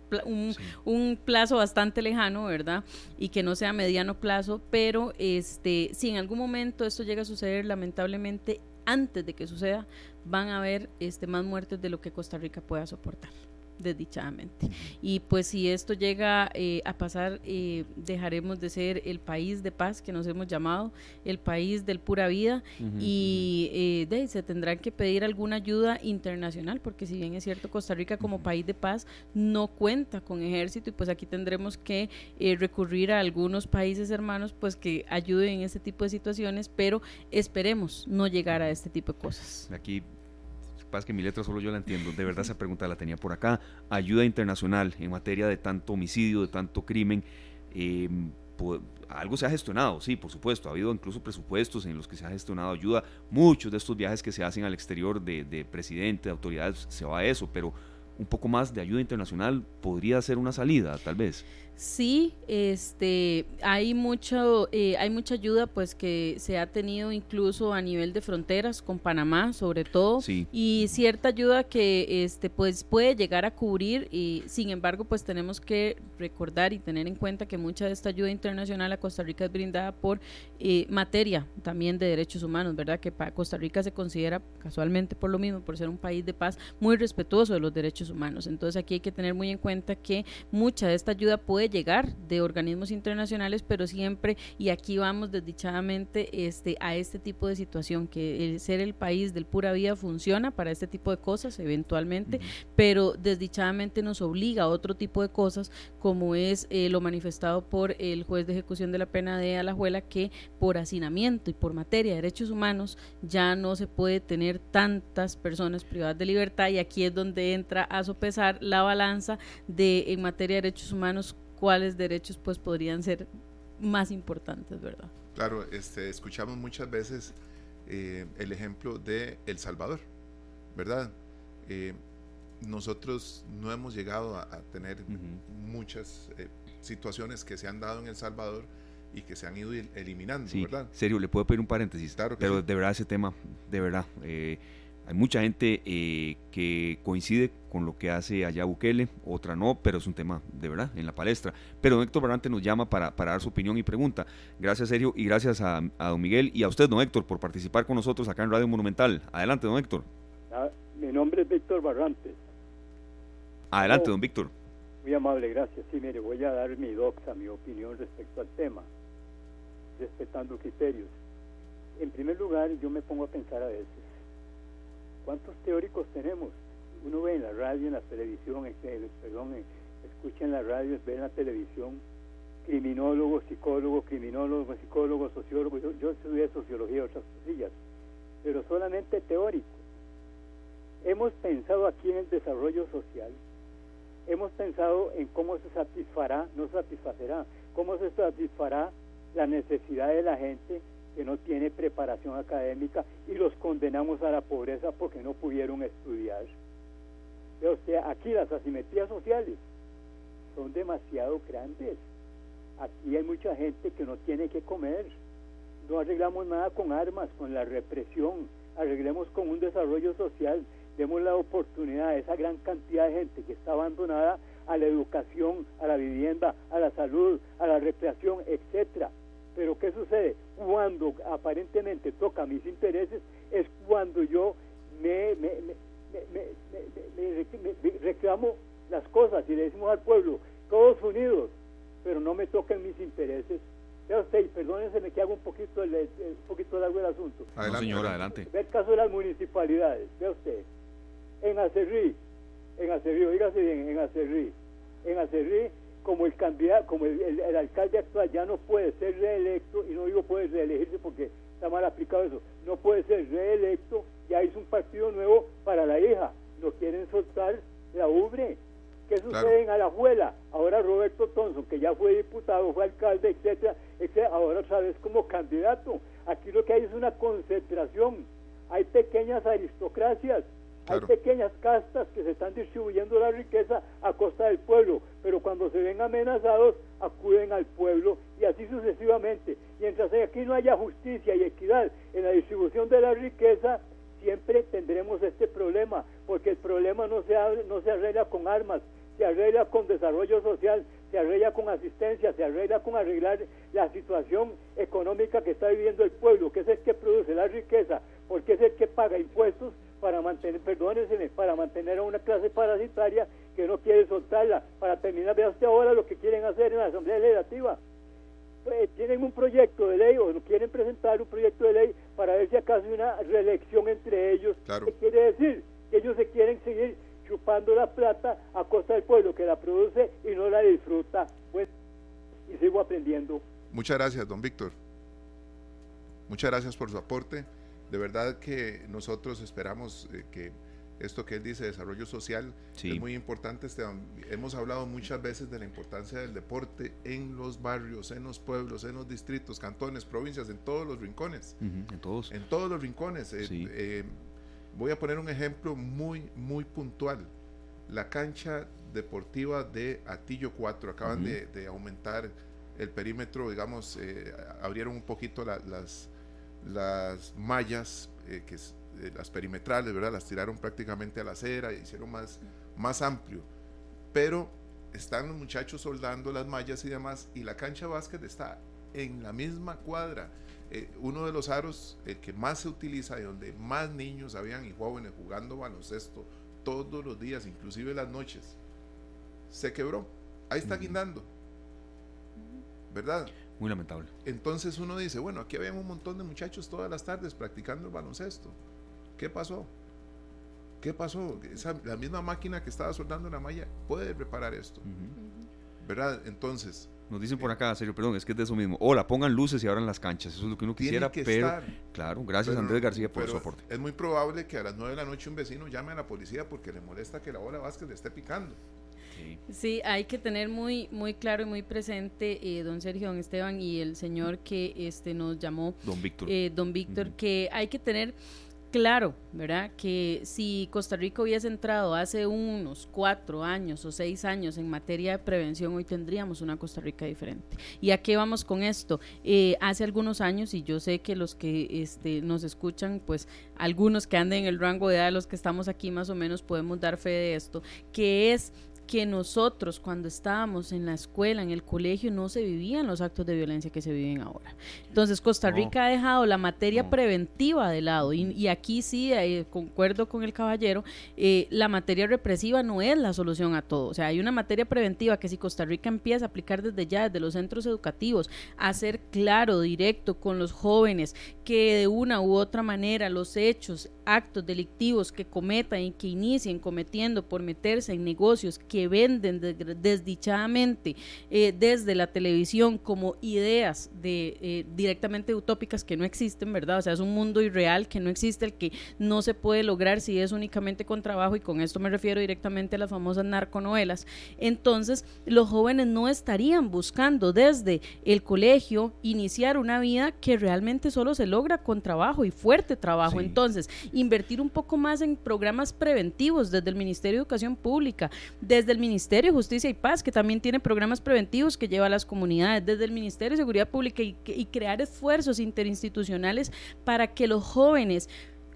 un, plazo bastante lejano, ¿verdad? Y que no sea mediano plazo, pero este, si en algún momento esto llega a suceder, lamentablemente, antes de que suceda, van a haber este, más muertes de lo que Costa Rica pueda soportar desdichadamente. Y pues si esto llega eh, a pasar, eh, dejaremos de ser el país de paz que nos hemos llamado, el país del pura vida, y eh, de, se tendrán que pedir alguna ayuda internacional, porque si bien es cierto, Costa Rica como país de paz no cuenta con ejército, y pues aquí tendremos que recurrir a algunos países hermanos, pues que ayuden en este tipo de situaciones, pero esperemos no llegar a este tipo de cosas. Aquí pasa que mi letra solo yo la entiendo. De verdad esa pregunta la tenía por acá. Ayuda internacional en materia de tanto homicidio, de tanto crimen. Em, algo se ha gestionado, sí, por supuesto. Ha habido incluso presupuestos en los que se ha gestionado ayuda. Muchos de estos viajes que se hacen al exterior de, de presidente, de autoridades, se va a eso, pero un poco más de ayuda internacional podría ser una salida, tal vez. Sí, este, hay mucho, eh, hay mucha ayuda, pues que se ha tenido incluso a nivel de fronteras con Panamá, sobre todo, y cierta ayuda que, este, pues puede llegar a cubrir. Y sin embargo, pues tenemos que recordar y tener en cuenta que mucha de esta ayuda internacional a Costa Rica es brindada por eh, materia también de derechos humanos, verdad, que para Costa Rica se considera casualmente por lo mismo, por ser un país de paz, muy respetuoso de los derechos humanos. Entonces aquí hay que tener muy en cuenta que mucha de esta ayuda puede llegar de organismos internacionales, pero siempre, y aquí vamos desdichadamente este, a este tipo de situación, que el ser el país del pura vida funciona para este tipo de cosas eventualmente, pero desdichadamente nos obliga a otro tipo de cosas, como es eh, lo manifestado por el juez de ejecución de la pena de Alajuela, que por hacinamiento y por materia de derechos humanos ya no se puede tener tantas personas privadas de libertad y aquí es donde entra a sopesar la balanza de en materia de derechos humanos cuáles derechos pues podrían ser más importantes, ¿verdad? Claro, este, escuchamos muchas veces eh, el ejemplo de El Salvador, ¿verdad? Eh, nosotros no hemos llegado a, tener muchas eh, situaciones que se han dado en El Salvador y que se han ido eliminando, sí, ¿verdad? Serio, le puedo pedir un paréntesis. Claro pero de verdad ese tema, de verdad, eh, hay mucha gente eh, que coincide con lo que hace allá Bukele, otra no, pero es un tema de verdad en la palestra. Pero don Héctor Barante nos llama para, para dar su opinión y pregunta. Gracias, Sergio, y gracias a, a, don Miguel y a usted, don Héctor, por participar con nosotros acá en Radio Monumental. Adelante, don Héctor. Ah, mi nombre es Víctor Barrantes. Adelante, don Víctor. Muy amable, gracias. Sí, mire, voy a dar mi doxa, mi opinión respecto al tema, respetando criterios. En primer lugar, yo me pongo a pensar a veces, ¿cuántos teóricos tenemos? Uno ve en la radio, en la televisión, perdón, escucha en la radio, ve en la televisión, criminólogos, psicólogos, criminólogos, psicólogos, sociólogos. Yo, yo estudié sociología y otras cosillas, pero solamente teórico. Hemos pensado aquí en el desarrollo social hemos pensado en cómo se satisfará, no satisfacerá, cómo se satisfará la necesidad de la gente que no tiene preparación académica y los condenamos a la pobreza porque no pudieron estudiar. O sea, aquí las asimetrías sociales son demasiado grandes. Aquí hay mucha gente que no tiene que comer. No arreglamos nada con armas, con la represión. Arreglemos con un desarrollo social demos la oportunidad a esa gran cantidad de gente que está abandonada a la educación, a la vivienda, a la salud, a la recreación, etcétera. Pero ¿qué sucede? Cuando aparentemente toca mis intereses es cuando yo me, me, reclamo las cosas y le decimos al pueblo, todos unidos, pero no me toquen mis intereses. Vea usted, perdónense que hago un poquito, el, un poquito largo el asunto. Adelante, señor, adelante. Ve el caso de las municipalidades, vea usted en Acerrí, en Acerrí, oígase bien, en Acerrí, en Acerrí, como el candidato, como el, alcalde actual ya no puede ser reelecto, y no digo puede reelegirse porque está mal aplicado eso, no puede ser reelecto, ya hizo un partido nuevo para la hija, no quieren soltar la ubre. ¿Qué sucede en Alajuela? Ahora Roberto Thompson, que ya fue diputado, fue alcalde, etcétera, etcétera, ahora otra vez como candidato. Aquí lo que hay es una concentración. Hay pequeñas aristocracias hay pequeñas castas que se están distribuyendo la riqueza a costa del pueblo, pero cuando se ven amenazados acuden al pueblo y así sucesivamente. Mientras aquí no haya justicia y equidad en la distribución de la riqueza, siempre tendremos este problema, porque el problema no se, no se arregla con armas, se arregla con desarrollo social, se arregla con asistencia, se arregla con arreglar la situación económica que está viviendo el pueblo, que es el que produce la riqueza, porque es el que paga impuestos para mantener, perdónense, para mantener a una clase parasitaria que no quiere soltarla. Para terminar, vea usted ahora lo que quieren hacer en la Asamblea Legislativa. Pues, tienen un proyecto de ley o quieren presentar un proyecto de ley para ver si acaso hay una reelección entre ellos. ¿Qué quiere decir? Que ellos se quieren seguir chupando la plata a costa del pueblo que la produce y no la disfruta. Pues, y sigo aprendiendo. Muchas gracias, don Víctor. Muchas gracias por su aporte de verdad que nosotros esperamos eh, que esto que él dice, desarrollo social, es muy importante. Esteban. Hemos hablado muchas veces de la importancia del deporte en los barrios, en los pueblos, en los distritos, cantones, provincias, en todos los rincones. en todos. En todos los rincones. Eh, eh, voy a poner un ejemplo muy, muy puntual. La cancha deportiva de Atillo 4, acaban de, aumentar el perímetro, digamos, abrieron un poquito las las mallas, eh, que eh, las perimetrales, ¿verdad? Las tiraron prácticamente a la acera, hicieron más, más amplio. Pero están los muchachos soldando las mallas y demás, y la cancha básquet está en la misma cuadra. Eh, uno de los aros el que más se utiliza y donde más niños habían y jóvenes jugando baloncesto todos los días, inclusive las noches, se quebró. Ahí está guindando. ¿Verdad? Muy lamentable. Entonces uno dice, bueno, aquí había un montón de muchachos todas las tardes practicando el baloncesto. ¿Qué pasó? ¿Qué pasó? la misma máquina que estaba soldando la malla puede reparar esto. ¿Verdad? Entonces... Nos dicen por acá, serio, perdón, es que es de eso mismo. Hola, pongan luces y abran las canchas. Eso es lo que uno quisiera, pero... Claro, gracias Andrés García por su aporte. Es muy probable que a las 9 de la noche un vecino llame a la policía porque le molesta que la bola Vázquez le esté picando. Sí. hay que tener muy, muy claro y muy presente, eh, don Sergio, don Esteban y el señor que este, nos llamó, don Víctor, eh, don Víctor que hay que tener claro, ¿verdad? Que si Costa Rica hubiese entrado hace unos cuatro años o seis años en materia de prevención, hoy tendríamos una Costa Rica diferente. ¿Y a qué vamos con esto? Eh, hace algunos años, y yo sé que los que este, nos escuchan, pues algunos que anden en el rango de edad de los que estamos aquí más o menos podemos dar fe de esto, que es que nosotros cuando estábamos en la escuela, en el colegio, no se vivían los actos de violencia que se viven ahora. Entonces Costa Rica ha dejado la materia preventiva de lado y, aquí sí, eh, concuerdo con el caballero, eh, la materia represiva no es la solución a todo. O sea, hay una materia preventiva que si Costa Rica empieza a aplicar desde ya, desde los centros educativos, a ser claro, directo con los jóvenes, que de una u otra manera los hechos, actos delictivos que cometan y que inicien cometiendo por meterse en negocios que que venden desdichadamente eh, desde la televisión como ideas de eh, directamente utópicas que no existen, ¿verdad? O sea, es un mundo irreal que no existe, el que no se puede lograr si es únicamente con trabajo y con esto me refiero directamente a las famosas narconovelas. Entonces, los jóvenes no estarían buscando desde el colegio iniciar una vida que realmente solo se logra con trabajo y fuerte trabajo. Entonces, invertir un poco más en programas preventivos desde el Ministerio de Educación Pública, desde desde el Ministerio de Justicia y Paz, que también tiene programas preventivos que lleva a las comunidades, desde el Ministerio de Seguridad Pública y, y crear esfuerzos interinstitucionales para que los jóvenes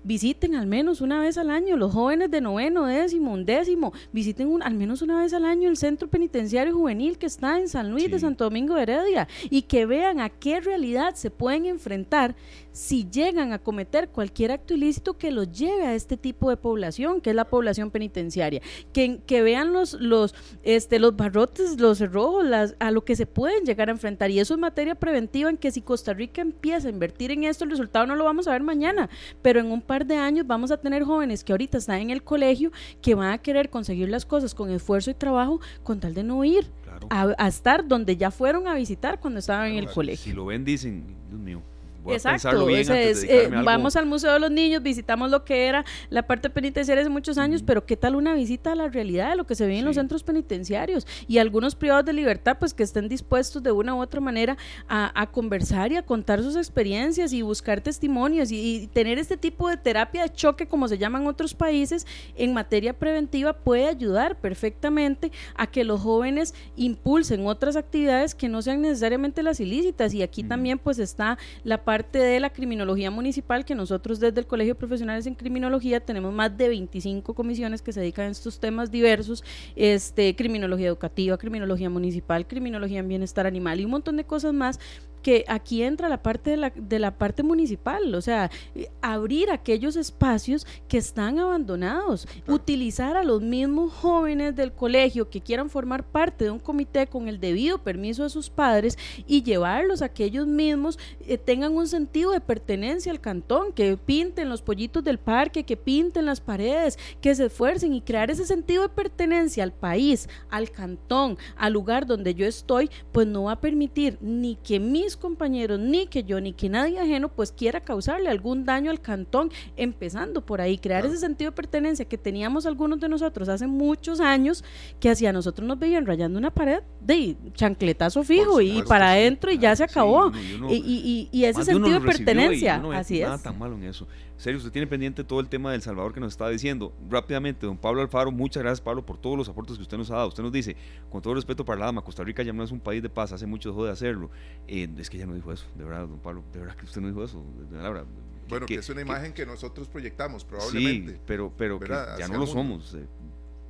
visiten al menos una vez al año, los jóvenes de noveno, décimo, undécimo, visiten un, al menos una vez al año el centro penitenciario juvenil que está en San Luis de Santo Domingo de Heredia y que vean a qué realidad se pueden enfrentar si llegan a cometer cualquier acto ilícito que los lleve a este tipo de población, que es la población penitenciaria, que, que vean los, los, este, los barrotes, los cerrojos, las, a lo que se pueden llegar a enfrentar. Y eso es materia preventiva en que si Costa Rica empieza a invertir en esto, el resultado no lo vamos a ver mañana, pero en un par de años vamos a tener jóvenes que ahorita están en el colegio que van a querer conseguir las cosas con esfuerzo y trabajo con tal de no ir a, estar donde ya fueron a visitar cuando estaban en el colegio. Si lo ven, dicen, Dios mío. Exacto, eh, vamos al Museo de los Niños, visitamos lo que era la parte penitenciaria hace muchos años, pero ¿qué tal una visita a la realidad de lo que se ve en los centros penitenciarios? Y algunos privados de libertad, pues que estén dispuestos de una u otra manera a, conversar y a contar sus experiencias y buscar testimonios y, tener este tipo de terapia de choque, como se llama en otros países, en materia preventiva puede ayudar perfectamente a que los jóvenes impulsen otras actividades que no sean necesariamente las ilícitas. Y aquí también pues está la parte parte de la criminología municipal, que nosotros desde el Colegio de Profesionales en Criminología tenemos más de 25 comisiones que se dedican a estos temas diversos, este, criminología educativa, criminología municipal, criminología en bienestar animal y un montón de cosas más que aquí entra la parte de la, de la parte municipal, o sea, eh, abrir aquellos espacios que están abandonados, utilizar a los mismos jóvenes del colegio que quieran formar parte de un comité con el debido permiso de sus padres y llevarlos a que ellos mismos eh, tengan un sentido de pertenencia al cantón, que pinten los pollitos del parque, que pinten las paredes, que se esfuercen y crear ese sentido de pertenencia al país, al cantón, al lugar donde yo estoy, pues no va a permitir ni que mis compañeros, ni que yo, ni que nadie ajeno, pues quiera causarle algún daño al cantón, empezando por ahí, crear ese sentido de pertenencia que teníamos algunos de nosotros hace muchos años, que hacia nosotros nos veían rayando una pared de chancletazo fijo y para adentro y ya se acabó. y, ese sentido de pertenencia, así es. Nada tan malo en eso serio, usted tiene pendiente todo el tema del Salvador que nos está diciendo. Rápidamente, don Pablo Alfaro, muchas gracias Pablo por todos los aportes que usted nos ha dado. Usted nos dice, con todo respeto para la dama, Costa Rica ya no es un país de paz, hace mucho dejó de hacerlo. Eh, es que ya no dijo eso, de verdad, don Pablo, de verdad que usted no dijo eso, de verdad. Bueno, que, es una imagen que, nosotros proyectamos, probablemente. Sí, pero, pero ya no lo somos. Eh,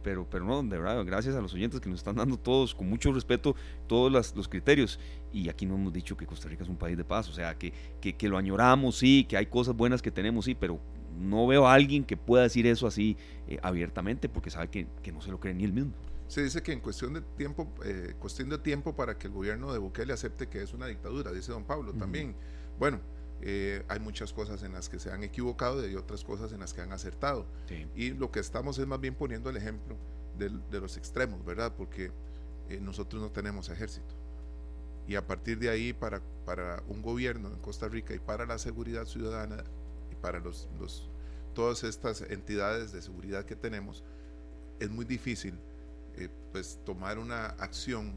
pero, pero no, de verdad, gracias a los oyentes que nos están dando todos, con mucho respeto, todos los criterios. Y aquí no hemos dicho que Costa Rica es un país de paz, o sea, que, que, lo añoramos, sí, que hay cosas buenas que tenemos, sí, pero no veo a alguien que pueda decir eso así eh, abiertamente porque sabe que, que, no se lo cree ni él mismo. Se dice que en cuestión de tiempo, eh, cuestión de tiempo para que el gobierno de Bukele acepte que es una dictadura, dice don Pablo también. Bueno, eh, hay muchas cosas en las que se han equivocado y otras cosas en las que han acertado. Y lo que estamos es más bien poniendo el ejemplo de, los extremos, ¿verdad? Porque eh, nosotros no tenemos ejército. Y a partir de ahí, para, para un gobierno en Costa Rica y para la seguridad ciudadana y para los, los, todas estas entidades de seguridad que tenemos, es muy difícil eh, pues tomar una acción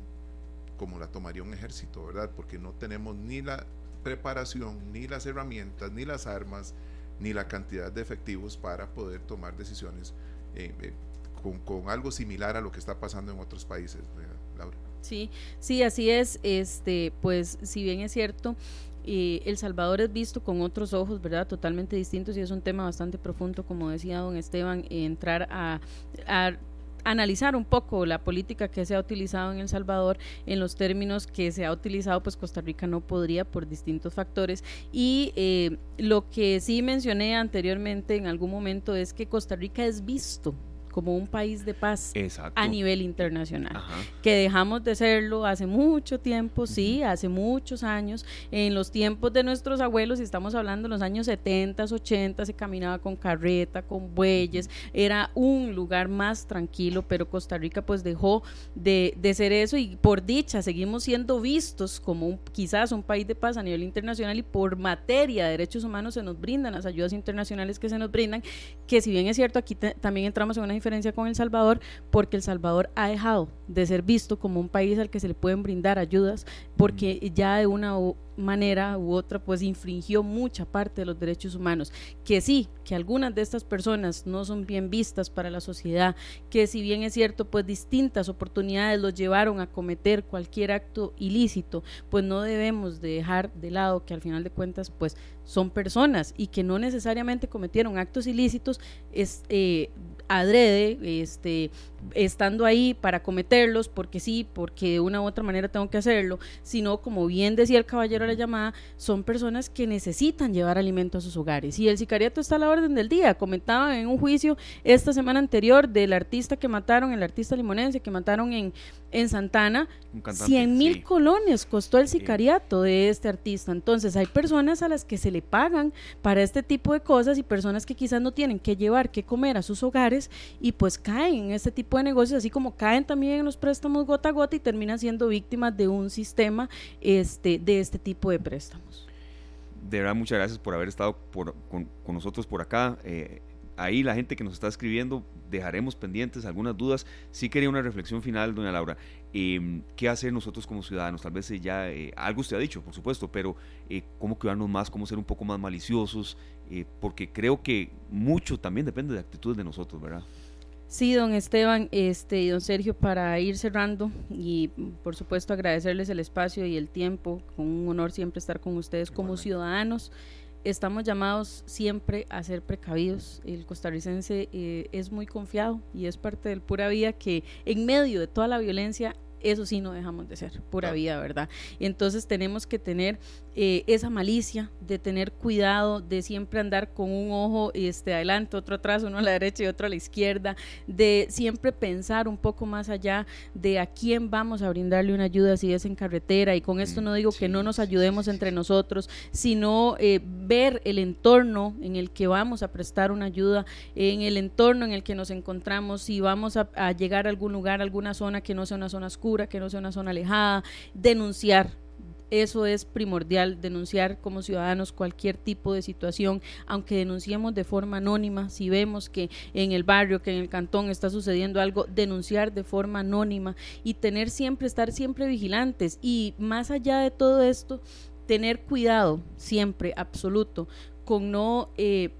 como la tomaría un ejército, ¿verdad? Porque no tenemos ni la preparación, ni las herramientas, ni las armas, ni la cantidad de efectivos para poder tomar decisiones eh, eh, con, algo similar a lo que está pasando en otros países, Laura. Sí, sí, así es. Este, pues, si bien es cierto, eh, El Salvador es visto con otros ojos, ¿verdad? Totalmente distintos y es un tema bastante profundo, como decía don Esteban, entrar a, a analizar un poco la política que se ha utilizado en El Salvador en los términos que se ha utilizado, pues Costa Rica no podría por distintos factores. Y eh, lo que sí mencioné anteriormente en algún momento es que Costa Rica es visto como un país de paz a nivel internacional. Que dejamos de serlo hace mucho tiempo, sí, hace muchos años. En los tiempos de nuestros abuelos, y estamos hablando de los años 70, 80, se caminaba con carreta, con bueyes, era un lugar más tranquilo, pero Costa Rica pues dejó de, de ser eso y por dicha seguimos siendo vistos como un, quizás un país de paz a nivel internacional y por materia de derechos humanos se nos brindan las ayudas internacionales que se nos brindan, que si bien es cierto, aquí también entramos en una diferencia con El Salvador porque El Salvador ha dejado de ser visto como un país al que se le pueden brindar ayudas porque ya de una manera u otra pues infringió mucha parte de los derechos humanos. Que sí que algunas de estas personas no son bien vistas para la sociedad que si bien es cierto pues distintas oportunidades los llevaron a cometer cualquier acto ilícito pues no debemos de dejar de lado que al final de cuentas pues son personas y que no necesariamente cometieron actos ilícitos es, eh, adrede, este, estando ahí para cometerlos, porque sí, porque de una u otra manera tengo que hacerlo, sino como bien decía el caballero de la llamada, son personas que necesitan llevar alimento a sus hogares. Y el sicariato está a la orden del día. Comentaban en un juicio esta semana anterior del artista que mataron, el artista limonense que mataron en, en Santana, 100 mil colones costó el sicariato de este artista. Entonces hay personas a las que se le pagan para este tipo de cosas y personas que quizás no tienen que llevar, que comer a sus hogares y pues caen en este tipo de negocios, así como caen también en los préstamos gota a gota y terminan siendo víctimas de un sistema este, de este tipo de préstamos. De verdad, muchas gracias por haber estado con, nosotros por acá. Eh, ahí la gente que nos está escribiendo, dejaremos pendientes algunas dudas. Sí quería una reflexión final, doña Laura. Em, ¿Qué hacer nosotros como ciudadanos? Tal vez ya, eh, algo usted ha dicho, por supuesto, pero eh, cómo cuidarnos más, cómo ser un poco más maliciosos, porque creo que mucho también depende de actitudes de nosotros, ¿verdad? Sí, don Esteban este, y don Sergio, para ir cerrando y por supuesto agradecerles el espacio y el tiempo, con un honor siempre estar con ustedes como ciudadanos. Estamos llamados siempre a ser precavidos. El costarricense eh, es muy confiado y es parte del pura vida que en medio de toda la violencia eso sí no dejamos de ser, pura vida, ¿verdad? Entonces tenemos que tener eh, esa malicia de tener cuidado, de siempre andar con un ojo este, adelante, otro atrás, uno a la derecha y otro a la izquierda, de siempre pensar un poco más allá de a quién vamos a brindarle una ayuda si es en carretera. Y con esto no digo que no nos ayudemos entre nosotros, sino eh, ver el entorno en el que vamos a prestar una ayuda, en el entorno en el que nos encontramos, si vamos a, a llegar a algún lugar, alguna zona que no sea una zona oscura, que no sea una zona alejada, denunciar eso es primordial, denunciar como ciudadanos cualquier tipo de situación, aunque denunciemos de forma anónima, si vemos que en el barrio, que en el cantón está sucediendo algo, denunciar de forma anónima y tener siempre, estar siempre vigilantes. Y más allá de todo esto, tener cuidado siempre, absoluto, con no eh,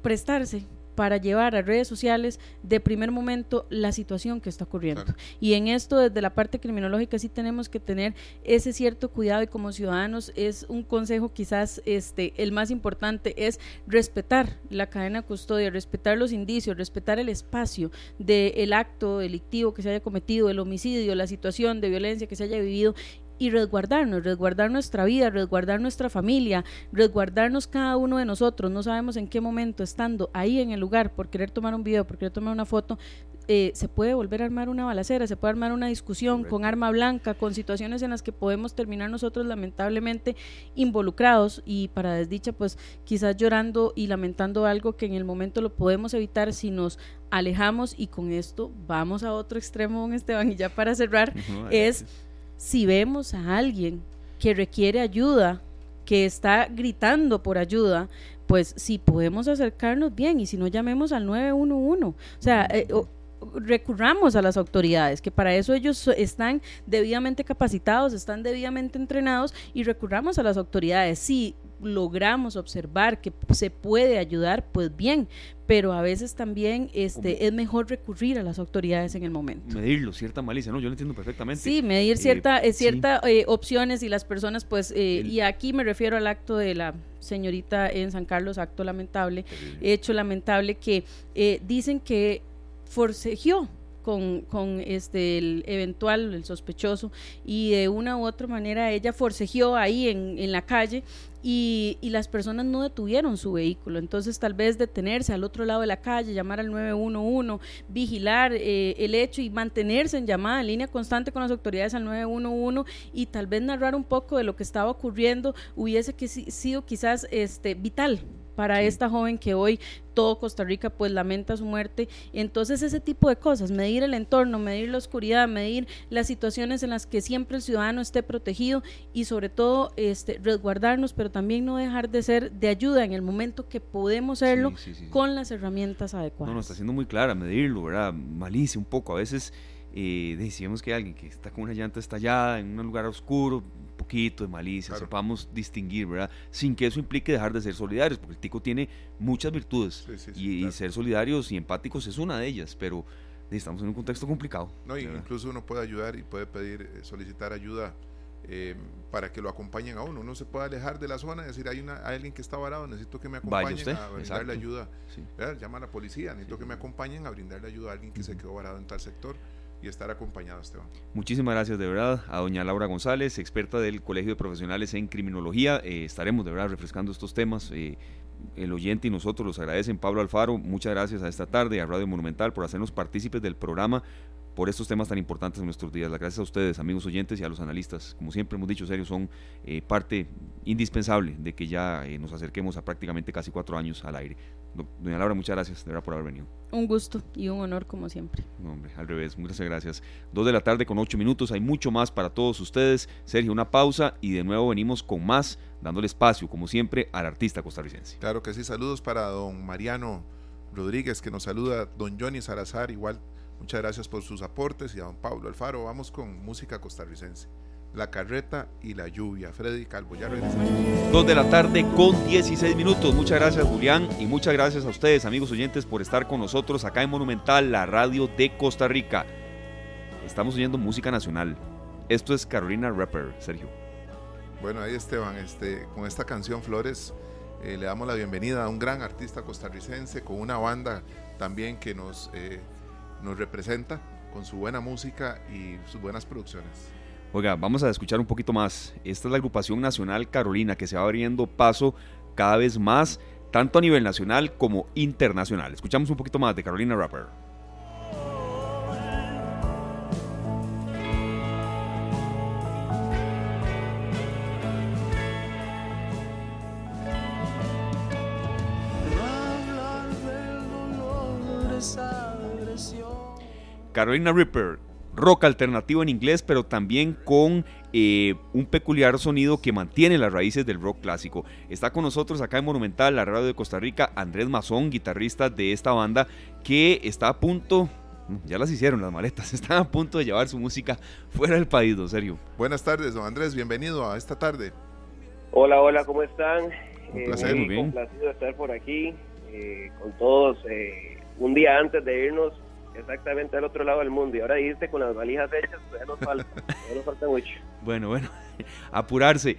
prestarse para llevar a redes sociales de primer momento la situación que está ocurriendo. Y en esto, desde la parte criminológica, sí tenemos que tener ese cierto cuidado y como ciudadanos es un consejo quizás este, el más importante, es respetar la cadena de custodia, respetar los indicios, respetar el espacio del acto delictivo que se haya cometido, el homicidio, la situación de violencia que se haya vivido y resguardarnos, resguardar nuestra vida, resguardar nuestra familia, resguardarnos cada uno de nosotros. No sabemos en qué momento, estando ahí en el lugar, por querer tomar un video, por querer tomar una foto, eh, se puede volver a armar una balacera, se puede armar una discusión con arma blanca, con situaciones en las que podemos terminar nosotros lamentablemente involucrados y para desdicha pues quizás llorando y lamentando algo que en el momento lo podemos evitar si nos alejamos. Y con esto vamos a otro extremo, Esteban, y ya para cerrar, es si vemos a alguien que requiere ayuda, que está gritando por ayuda, pues si podemos acercarnos bien y si no llamemos al 911. O sea, eh, recurramos a las autoridades, que para eso ellos están debidamente capacitados, están debidamente entrenados y recurramos a las autoridades. Si logramos observar que se puede ayudar, pues bien, pero a veces también este, es mejor recurrir a las autoridades en el momento. Medirlo, cierta malicia, ¿no? Yo lo entiendo perfectamente. Sí, medir eh, cierta, eh, cierta eh, opciones y las personas, pues, y aquí me refiero al acto de la señorita en San Carlos, acto lamentable, hecho lamentable que dicen que forcejeó con, con, este el eventual, el sospechoso, y de una u otra manera ella forcejeó ahí en, en la calle y, y, las personas no detuvieron su vehículo. Entonces, tal vez detenerse al otro lado de la calle, llamar al 911, vigilar eh, el hecho y mantenerse en llamada en línea constante con las autoridades al 911 y tal vez narrar un poco de lo que estaba ocurriendo hubiese que, sido quizás este, vital para esta joven que hoy todo Costa Rica pues lamenta su muerte. Entonces ese tipo de cosas, medir el entorno, medir la oscuridad, medir las situaciones en las que siempre el ciudadano esté protegido y sobre todo este, resguardarnos, pero también no dejar de ser de ayuda en el momento que podemos serlo con las herramientas adecuadas. No, no, está siendo muy clara, medirlo, ¿verdad? Malicia un poco, a veces eh, decíamos que alguien que está con una llanta estallada en un lugar oscuro, poquito de malicia, sepamos distinguir, ¿verdad? Sin que eso implique dejar de ser solidarios, porque el tico tiene muchas virtudes y, ser solidarios y empáticos es una de ellas, pero estamos en un contexto complicado. No, incluso uno puede ayudar y puede pedir, eh, solicitar ayuda eh, para que lo acompañen a uno. Uno se puede alejar de la zona y decir, hay, una, alguien que está varado, necesito que me acompañen a brindarle ayuda. Llama a la policía, necesito que me acompañen a brindarle ayuda a alguien que se quedó varado en tal sector y estar acompañado, Esteban. Muchísimas gracias de verdad a doña Laura González, experta del Colegio de Profesionales en Criminología. Eh, estaremos de verdad refrescando estos temas. Eh, el oyente y nosotros los agradecen. Pablo Alfaro, muchas gracias a esta tarde a Radio Monumental por hacernos partícipes del programa por estos temas tan importantes en nuestros días. Las gracias a ustedes, amigos oyentes, y a los analistas. Como siempre hemos dicho, serios, son eh, parte indispensable de que ya nos acerquemos a prácticamente casi cuatro años al aire. Doña Laura, muchas gracias de verdad por haber venido. Un gusto y un honor como siempre. No, hombre, al revés, muchas gracias. Dos de la tarde con ocho minutos, hay mucho más para todos ustedes. Sergio, una pausa y de nuevo venimos con más, dándole espacio, como siempre, al artista costarricense. Claro que sí, saludos para don Mariano Rodríguez, que nos saluda, don Johnny Salazar, igual, muchas gracias por sus aportes, y a don Pablo Alfaro, vamos con música costarricense. La Carreta y la Lluvia. Freddy Calvo, ya regresamos. Dos de la tarde con 16 minutos. Muchas gracias, Julián, y muchas gracias a ustedes, amigos oyentes, por estar con nosotros acá en Monumental, la radio de Costa Rica. Estamos oyendo música nacional. Esto es Carolina Rapper, Sergio. Bueno, ahí Esteban, este, con esta canción Flores eh, le damos la bienvenida a un gran artista costarricense con una banda también que nos, eh, nos representa con su buena música y sus buenas producciones. Oiga, vamos a escuchar un poquito más. Esta es la agrupación nacional Carolina que se va abriendo paso cada vez más, tanto a nivel nacional como internacional. Escuchamos un poquito más de Carolina Rapper. Carolina Ripper, rock alternativo en inglés, pero también con eh, un peculiar sonido que mantiene las raíces del rock clásico. Está con nosotros acá en Monumental, la radio de Costa Rica, Andrés Mazón, guitarrista de esta banda, que está a punto, ya las hicieron las maletas, <laughs> están a punto de llevar su música fuera del país, don Sergio. Buenas tardes, don Andrés, bienvenido a esta tarde. Hola, hola, ¿cómo están? Un placer, muy bien. complacido estar por aquí eh, con todos. Eh, un día antes de irnos exactamente al otro lado del mundo. Y ahora dijiste con las valijas hechas, ya nos falta, <laughs> nos falta mucho. Bueno, bueno, <laughs> apurarse.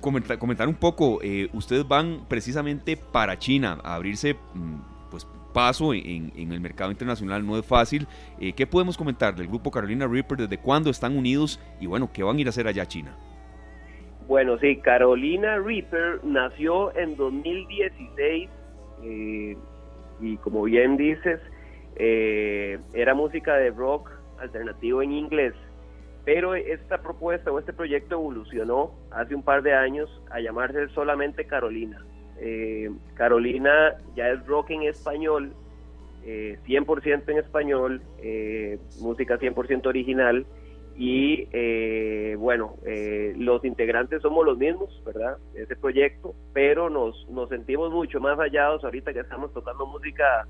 Comentar, comentar un poco, eh, ustedes van precisamente para China a abrirse mm, pues paso en, el mercado internacional, no es fácil. Eh, ¿Qué podemos comentar del grupo Carolina Reaper? ¿Desde cuándo están unidos? Y bueno, ¿qué van a ir a hacer allá a China? Bueno, sí, Carolina Reaper nació en 2016 eh, y como bien dices, eh, era música de rock alternativo en inglés, pero esta propuesta o este proyecto evolucionó hace un par de años a llamarse solamente Carolina. Eh, Carolina ya es rock en español, 100% eh, en español, música 100% original y bueno, los integrantes somos los mismos, ¿verdad? Ese proyecto, pero nos, nos sentimos mucho más hallados ahorita que estamos tocando música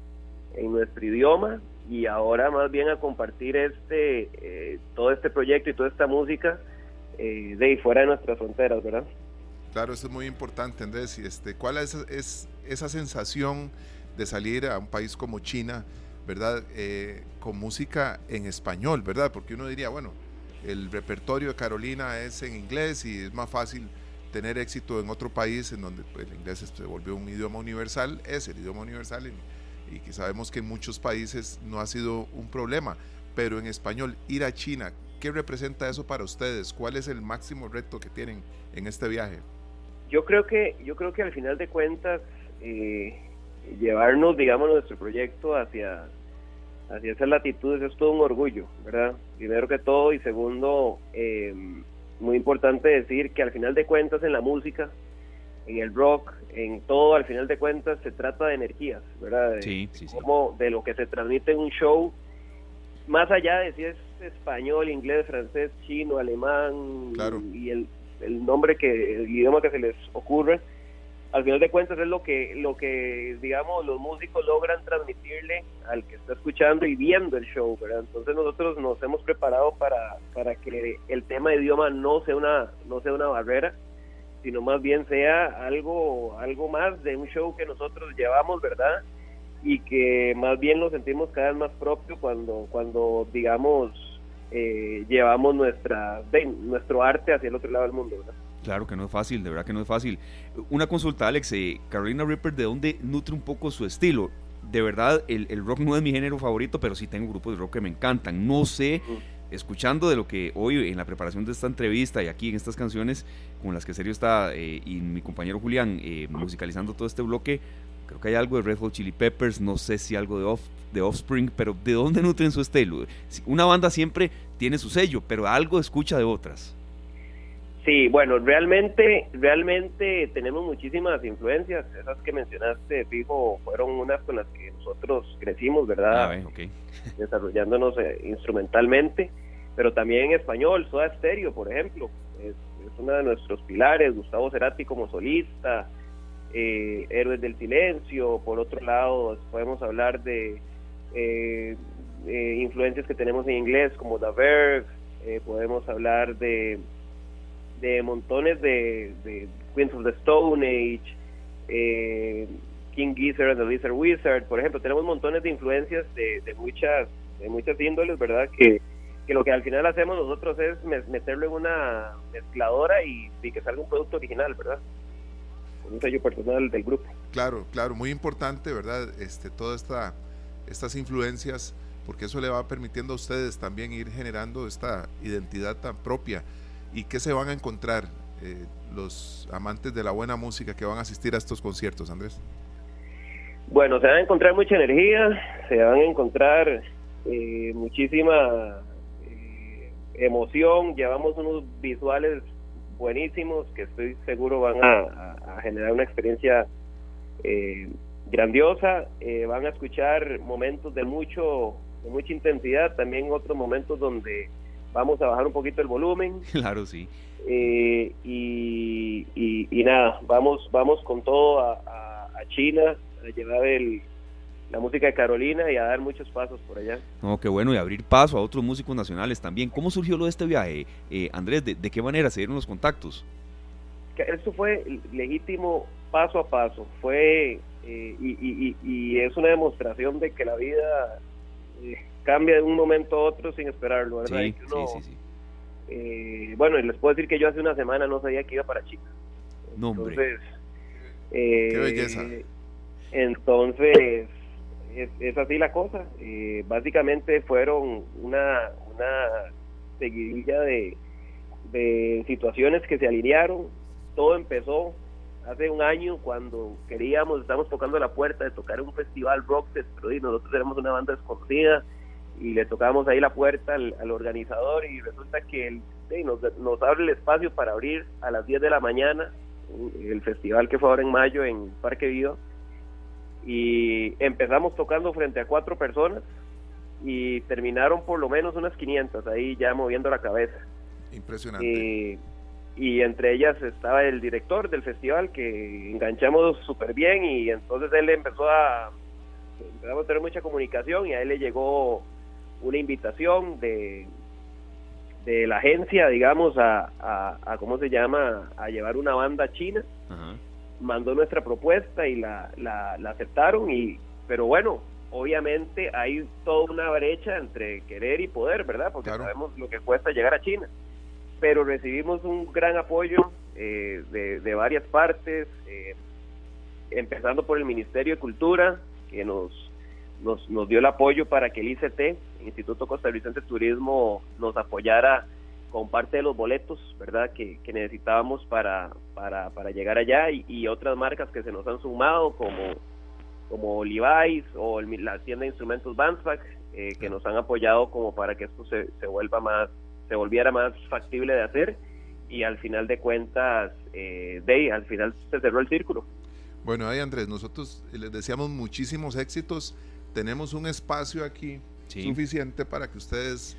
en nuestro idioma y ahora más bien a compartir este eh, todo este proyecto y toda esta música eh, de fuera de nuestras fronteras, ¿verdad? Claro, eso es muy importante, Andrés. Y este, ¿Cuál es, es esa sensación de salir a un país como China, verdad, eh, con música en español, verdad? Porque uno diría, bueno, el repertorio de Carolina es en inglés y es más fácil tener éxito en otro país en donde pues, el inglés se volvió un idioma universal, es el idioma universal y, y sabemos que en muchos países no ha sido un problema, pero en español, ir a China, ¿qué representa eso para ustedes? ¿Cuál es el máximo reto que tienen en este viaje? Yo creo que, yo creo que al final de cuentas, eh, llevarnos, digamos, nuestro proyecto hacia, hacia esas latitudes es todo un orgullo, ¿verdad? Primero que todo, y segundo, eh, muy importante decir que al final de cuentas en la música, en el rock, en todo, al final de cuentas se trata de energías, ¿verdad? De, sí, sí, sí. Como de lo que se transmite en un show, más allá de si es español, inglés, francés, chino, alemán claro. y el, el nombre que, el idioma que se les ocurre, al final de cuentas es lo que, lo que digamos, los músicos logran transmitirle al que está escuchando y viendo el show, ¿verdad? Entonces nosotros nos hemos preparado para, para que el tema de idioma no sea una, no sea una barrera, sino más bien sea algo, algo más de un show que nosotros llevamos, ¿verdad? Y que más bien lo sentimos cada vez más propio cuando, cuando digamos, eh, llevamos nuestra, de, nuestro arte hacia el otro lado del mundo, ¿verdad? Claro que no es fácil, de verdad que no es fácil. Una consulta, Alex. Eh, Carolina Ripper, ¿de dónde nutre un poco su estilo? De verdad, el, el, rock no es mi género favorito, pero sí tengo grupos de rock que me encantan. No sé, escuchando de lo que hoy en la preparación de esta entrevista y aquí en estas canciones con las que Serio está eh, y mi compañero Julián eh, musicalizando todo este bloque, creo que hay algo de Red Hot Chili Peppers, no sé si algo de, off, de Offspring, pero ¿de dónde nutren su estilo? Una banda siempre tiene su sello, pero algo escucha de otras. Sí, bueno, realmente, realmente tenemos muchísimas influencias. Esas que mencionaste, fijo, fueron unas con las que nosotros crecimos, ¿verdad? Ah, okay. <laughs> Desarrollándonos eh, instrumentalmente, pero también en español. Soda Stereo, por ejemplo, es, es uno de nuestros pilares. Gustavo Cerati como solista, eh, Héroes del Silencio. Por otro lado, podemos hablar de eh, influencias que tenemos en inglés como The Verve. podemos hablar de de montones de, de Queens of the Stone Age, eh, King Gizzard and the Lizard Wizard, por ejemplo, tenemos montones de influencias de, de muchas de muchas índoles, ¿verdad? Que, que lo que al final hacemos nosotros es meterlo en una mezcladora y, y que salga un producto original, ¿verdad? Con un sello personal del grupo. Claro, claro, muy importante, ¿verdad? Este, todas esta, estas influencias, porque eso le va permitiendo a ustedes también ir generando esta identidad tan propia y qué se van a encontrar eh, los amantes de la buena música que van a asistir a estos conciertos, Andrés? Bueno, se van a encontrar mucha energía, se van a encontrar eh, muchísima eh, emoción, llevamos unos visuales buenísimos que estoy seguro van a, generar una experiencia eh, grandiosa, van a escuchar momentos de mucho de mucha intensidad, también otros momentos donde vamos a bajar un poquito el volumen. <laughs> Claro, sí. Eh, y, y, y, nada, vamos, vamos con todo a, a, a China, a llevar el, la música de Carolina y a dar muchos pasos por allá. No, qué bueno, y abrir paso a otros músicos nacionales también. ¿Cómo surgió lo de este viaje, eh, Andrés? De, ¿De, qué manera se dieron los contactos? Esto fue legítimo paso a paso, fue eh, y, y, y, es una demostración de que la vida cambia de un momento a otro sin esperarlo, ¿verdad? Sí, uno, sí, sí, sí. Eh, bueno, y les puedo decir que yo hace una semana no sabía que iba para Chica. No, hombre. Entonces, eh, Qué belleza. Entonces, es, es así la cosa. Eh, básicamente fueron una, una seguidilla de, de situaciones que se alinearon. Todo empezó hace un año cuando queríamos, estamos tocando la puerta de tocar un festival rock y nosotros éramos una banda desconocida y le tocamos ahí la puerta al, al organizador y resulta que él sí, nos, nos abre el espacio para abrir a las 10 de la mañana el festival que fue ahora en mayo en Parque Vivo y empezamos tocando frente a cuatro personas y terminaron por lo menos unas 500 ahí ya moviendo la cabeza. Impresionante. Y, y entre ellas estaba el director del festival que enganchamos súper bien y entonces él empezó a empezamos a tener mucha comunicación y a él le llegó una invitación de de la agencia, digamos, a, a, ¿cómo se llama?, a llevar una banda china. Mandó nuestra propuesta y la, la, aceptaron, y pero bueno, obviamente hay toda una brecha entre querer y poder, ¿verdad? Porque sabemos lo que cuesta llegar a China. Pero recibimos un gran apoyo eh, de, de, varias partes, eh, empezando por el Ministerio de Cultura, que nos, nos, nos dio el apoyo para que el ICT, Instituto Costarricense de Turismo, nos apoyara con parte de los boletos, ¿verdad?, que, necesitábamos para, para, para, llegar allá y, otras marcas que se nos han sumado, como, como Levi's o la tienda de instrumentos Bandsback, eh, que nos han apoyado como para que esto se, se vuelva más, se volviera más factible de hacer y al final de cuentas, eh, al final se cerró el círculo. Bueno, ahí Andrés, nosotros les deseamos muchísimos éxitos. Tenemos un espacio aquí suficiente para que ustedes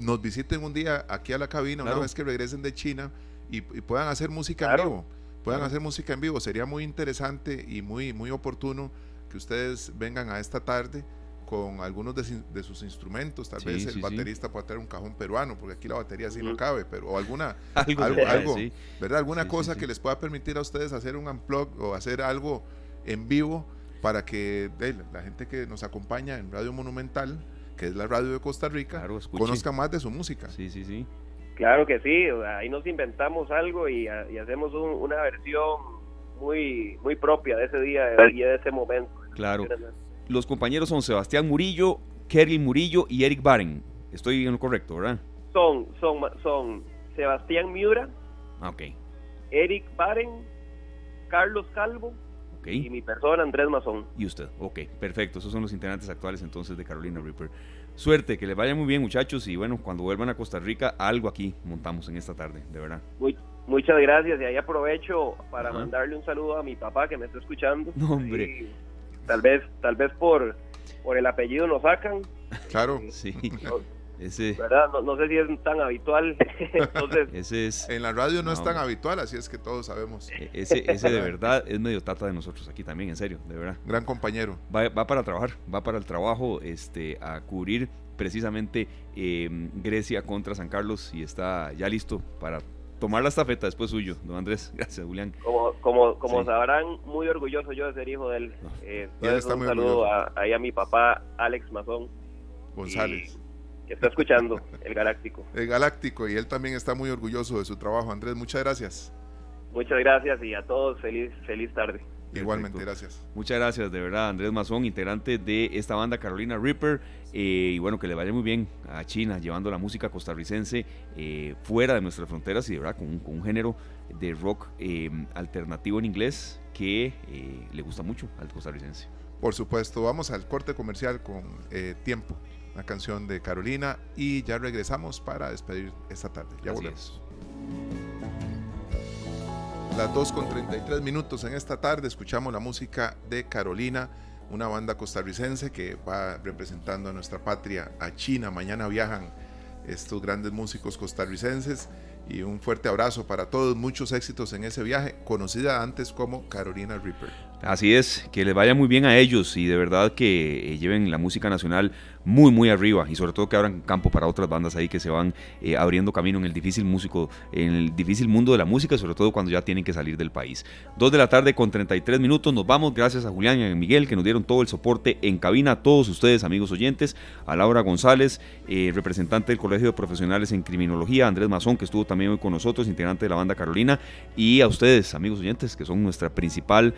nos visiten un día aquí a la cabina, una vez que regresen de China y, puedan hacer música en vivo. Puedan hacer música en vivo. Sería muy interesante y muy, muy oportuno que ustedes vengan a esta tarde con algunos de, sus instrumentos. Tal vez el baterista pueda traer un cajón peruano, porque aquí la batería sí no cabe, pero o alguna, <laughs> algo, algo, ¿verdad? Alguna cosa que les pueda permitir a ustedes hacer un unplug o hacer algo en vivo para que la gente que nos acompaña en Radio Monumental, que es la radio de Costa Rica, conozca más de su música. Sí, sí, sí. Claro que sí, ahí nos inventamos algo y, hacemos una versión muy muy propia de ese día, de ese momento. Claro. Los compañeros son Sebastián Murillo, Kerry Murillo y Eric Baren. Estoy en lo correcto, ¿verdad? Son, son, son Sebastián Miura, ah, ok Eric Baren, Carlos Calvo y mi persona Andrés Mazón. Y usted, ok, perfecto. Esos son los integrantes actuales entonces de Carolina Reaper. Suerte, que les vaya muy bien muchachos y bueno, cuando vuelvan a Costa Rica, algo aquí montamos en esta tarde, de verdad. muchas gracias y ahí aprovecho para mandarle un saludo a mi papá que me está escuchando. No, hombre tal vez, tal vez por, por el apellido nos sacan. Claro. Sí. Ese... ¿verdad? No, sé si es tan habitual. <laughs> Entonces, ese es... En la radio no, es tan habitual, así es que todos sabemos. E, ese, ese de verdad es medio tata de nosotros aquí también, en serio, de verdad. Gran compañero. Va, va para trabajar, va para el trabajo este, a cubrir precisamente eh, Grecia contra San Carlos y está ya listo para tomar la estafeta después suyo, don Andrés. <laughs> Gracias, Julián. Como, como, como sabrán, muy orgulloso yo de ser hijo de él. Eh, un saludo a, ahí a mi papá, Alex Mazón. González. Que está escuchando, el Galáctico. El Galáctico, y él también está muy orgulloso de su trabajo. Andrés, muchas gracias. Muchas gracias y a todos feliz, feliz tarde. Igualmente, gracias. Muchas gracias, de verdad, Andrés Mazón, integrante de esta banda Carolina Reaper. Eh, y bueno, que le vaya muy bien a China, llevando la música costarricense eh, fuera de nuestras fronteras y de verdad con un, género de rock eh, alternativo en inglés que le gusta mucho al costarricense. Por supuesto, vamos al corte comercial con Tiempo, una canción de Carolina, y ya regresamos para despedir esta tarde. Ya volvemos las 2 con 33 minutos en esta tarde escuchamos la música de Carolina, una banda costarricense que va representando a nuestra patria, a China. Mañana viajan estos grandes músicos costarricenses y un fuerte abrazo para todos, muchos éxitos en ese viaje, conocida antes como Carolina Reaper. Así es, que les vaya muy bien a ellos y de verdad que eh, lleven la música nacional muy muy arriba y sobre todo que abran campo para otras bandas ahí que se van eh, abriendo camino en el difícil músico, en el difícil mundo de la música, sobre todo cuando ya tienen que salir del país. Dos de la tarde con 33 minutos, nos vamos, gracias a Julián y a Miguel que nos dieron todo el soporte en cabina, a todos ustedes amigos oyentes, a Laura González, eh, representante del Colegio de Profesionales en Criminología, Andrés Mazón que estuvo también hoy con nosotros, integrante de la banda Carolina, y a ustedes amigos oyentes que son nuestra principal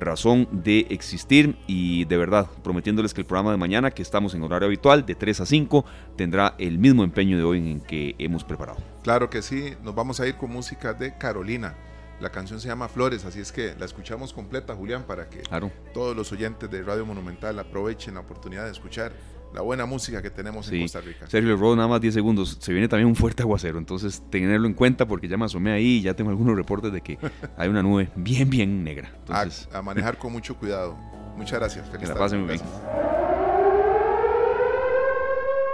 razón de existir y de verdad prometiéndoles que el programa de mañana que estamos en horario habitual de 3 a 5 tendrá el mismo empeño de hoy en que hemos preparado. Claro que sí, nos vamos a ir con música de Carolina. La canción se llama Flores, así es que la escuchamos completa, Julián, para que todos los oyentes de Radio Monumental aprovechen la oportunidad de escuchar la buena música que tenemos en Costa Rica. Sergio Rodo, nada más 10 segundos. Se viene también un fuerte aguacero, entonces tenerlo en cuenta porque ya me asomé ahí y ya tengo algunos reportes de que <laughs> hay una nube bien, bien negra. a, manejar con mucho cuidado. Muchas gracias. que la pasen muy bien.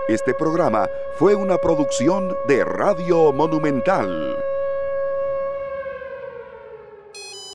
Este programa fue una producción de Radio Monumental.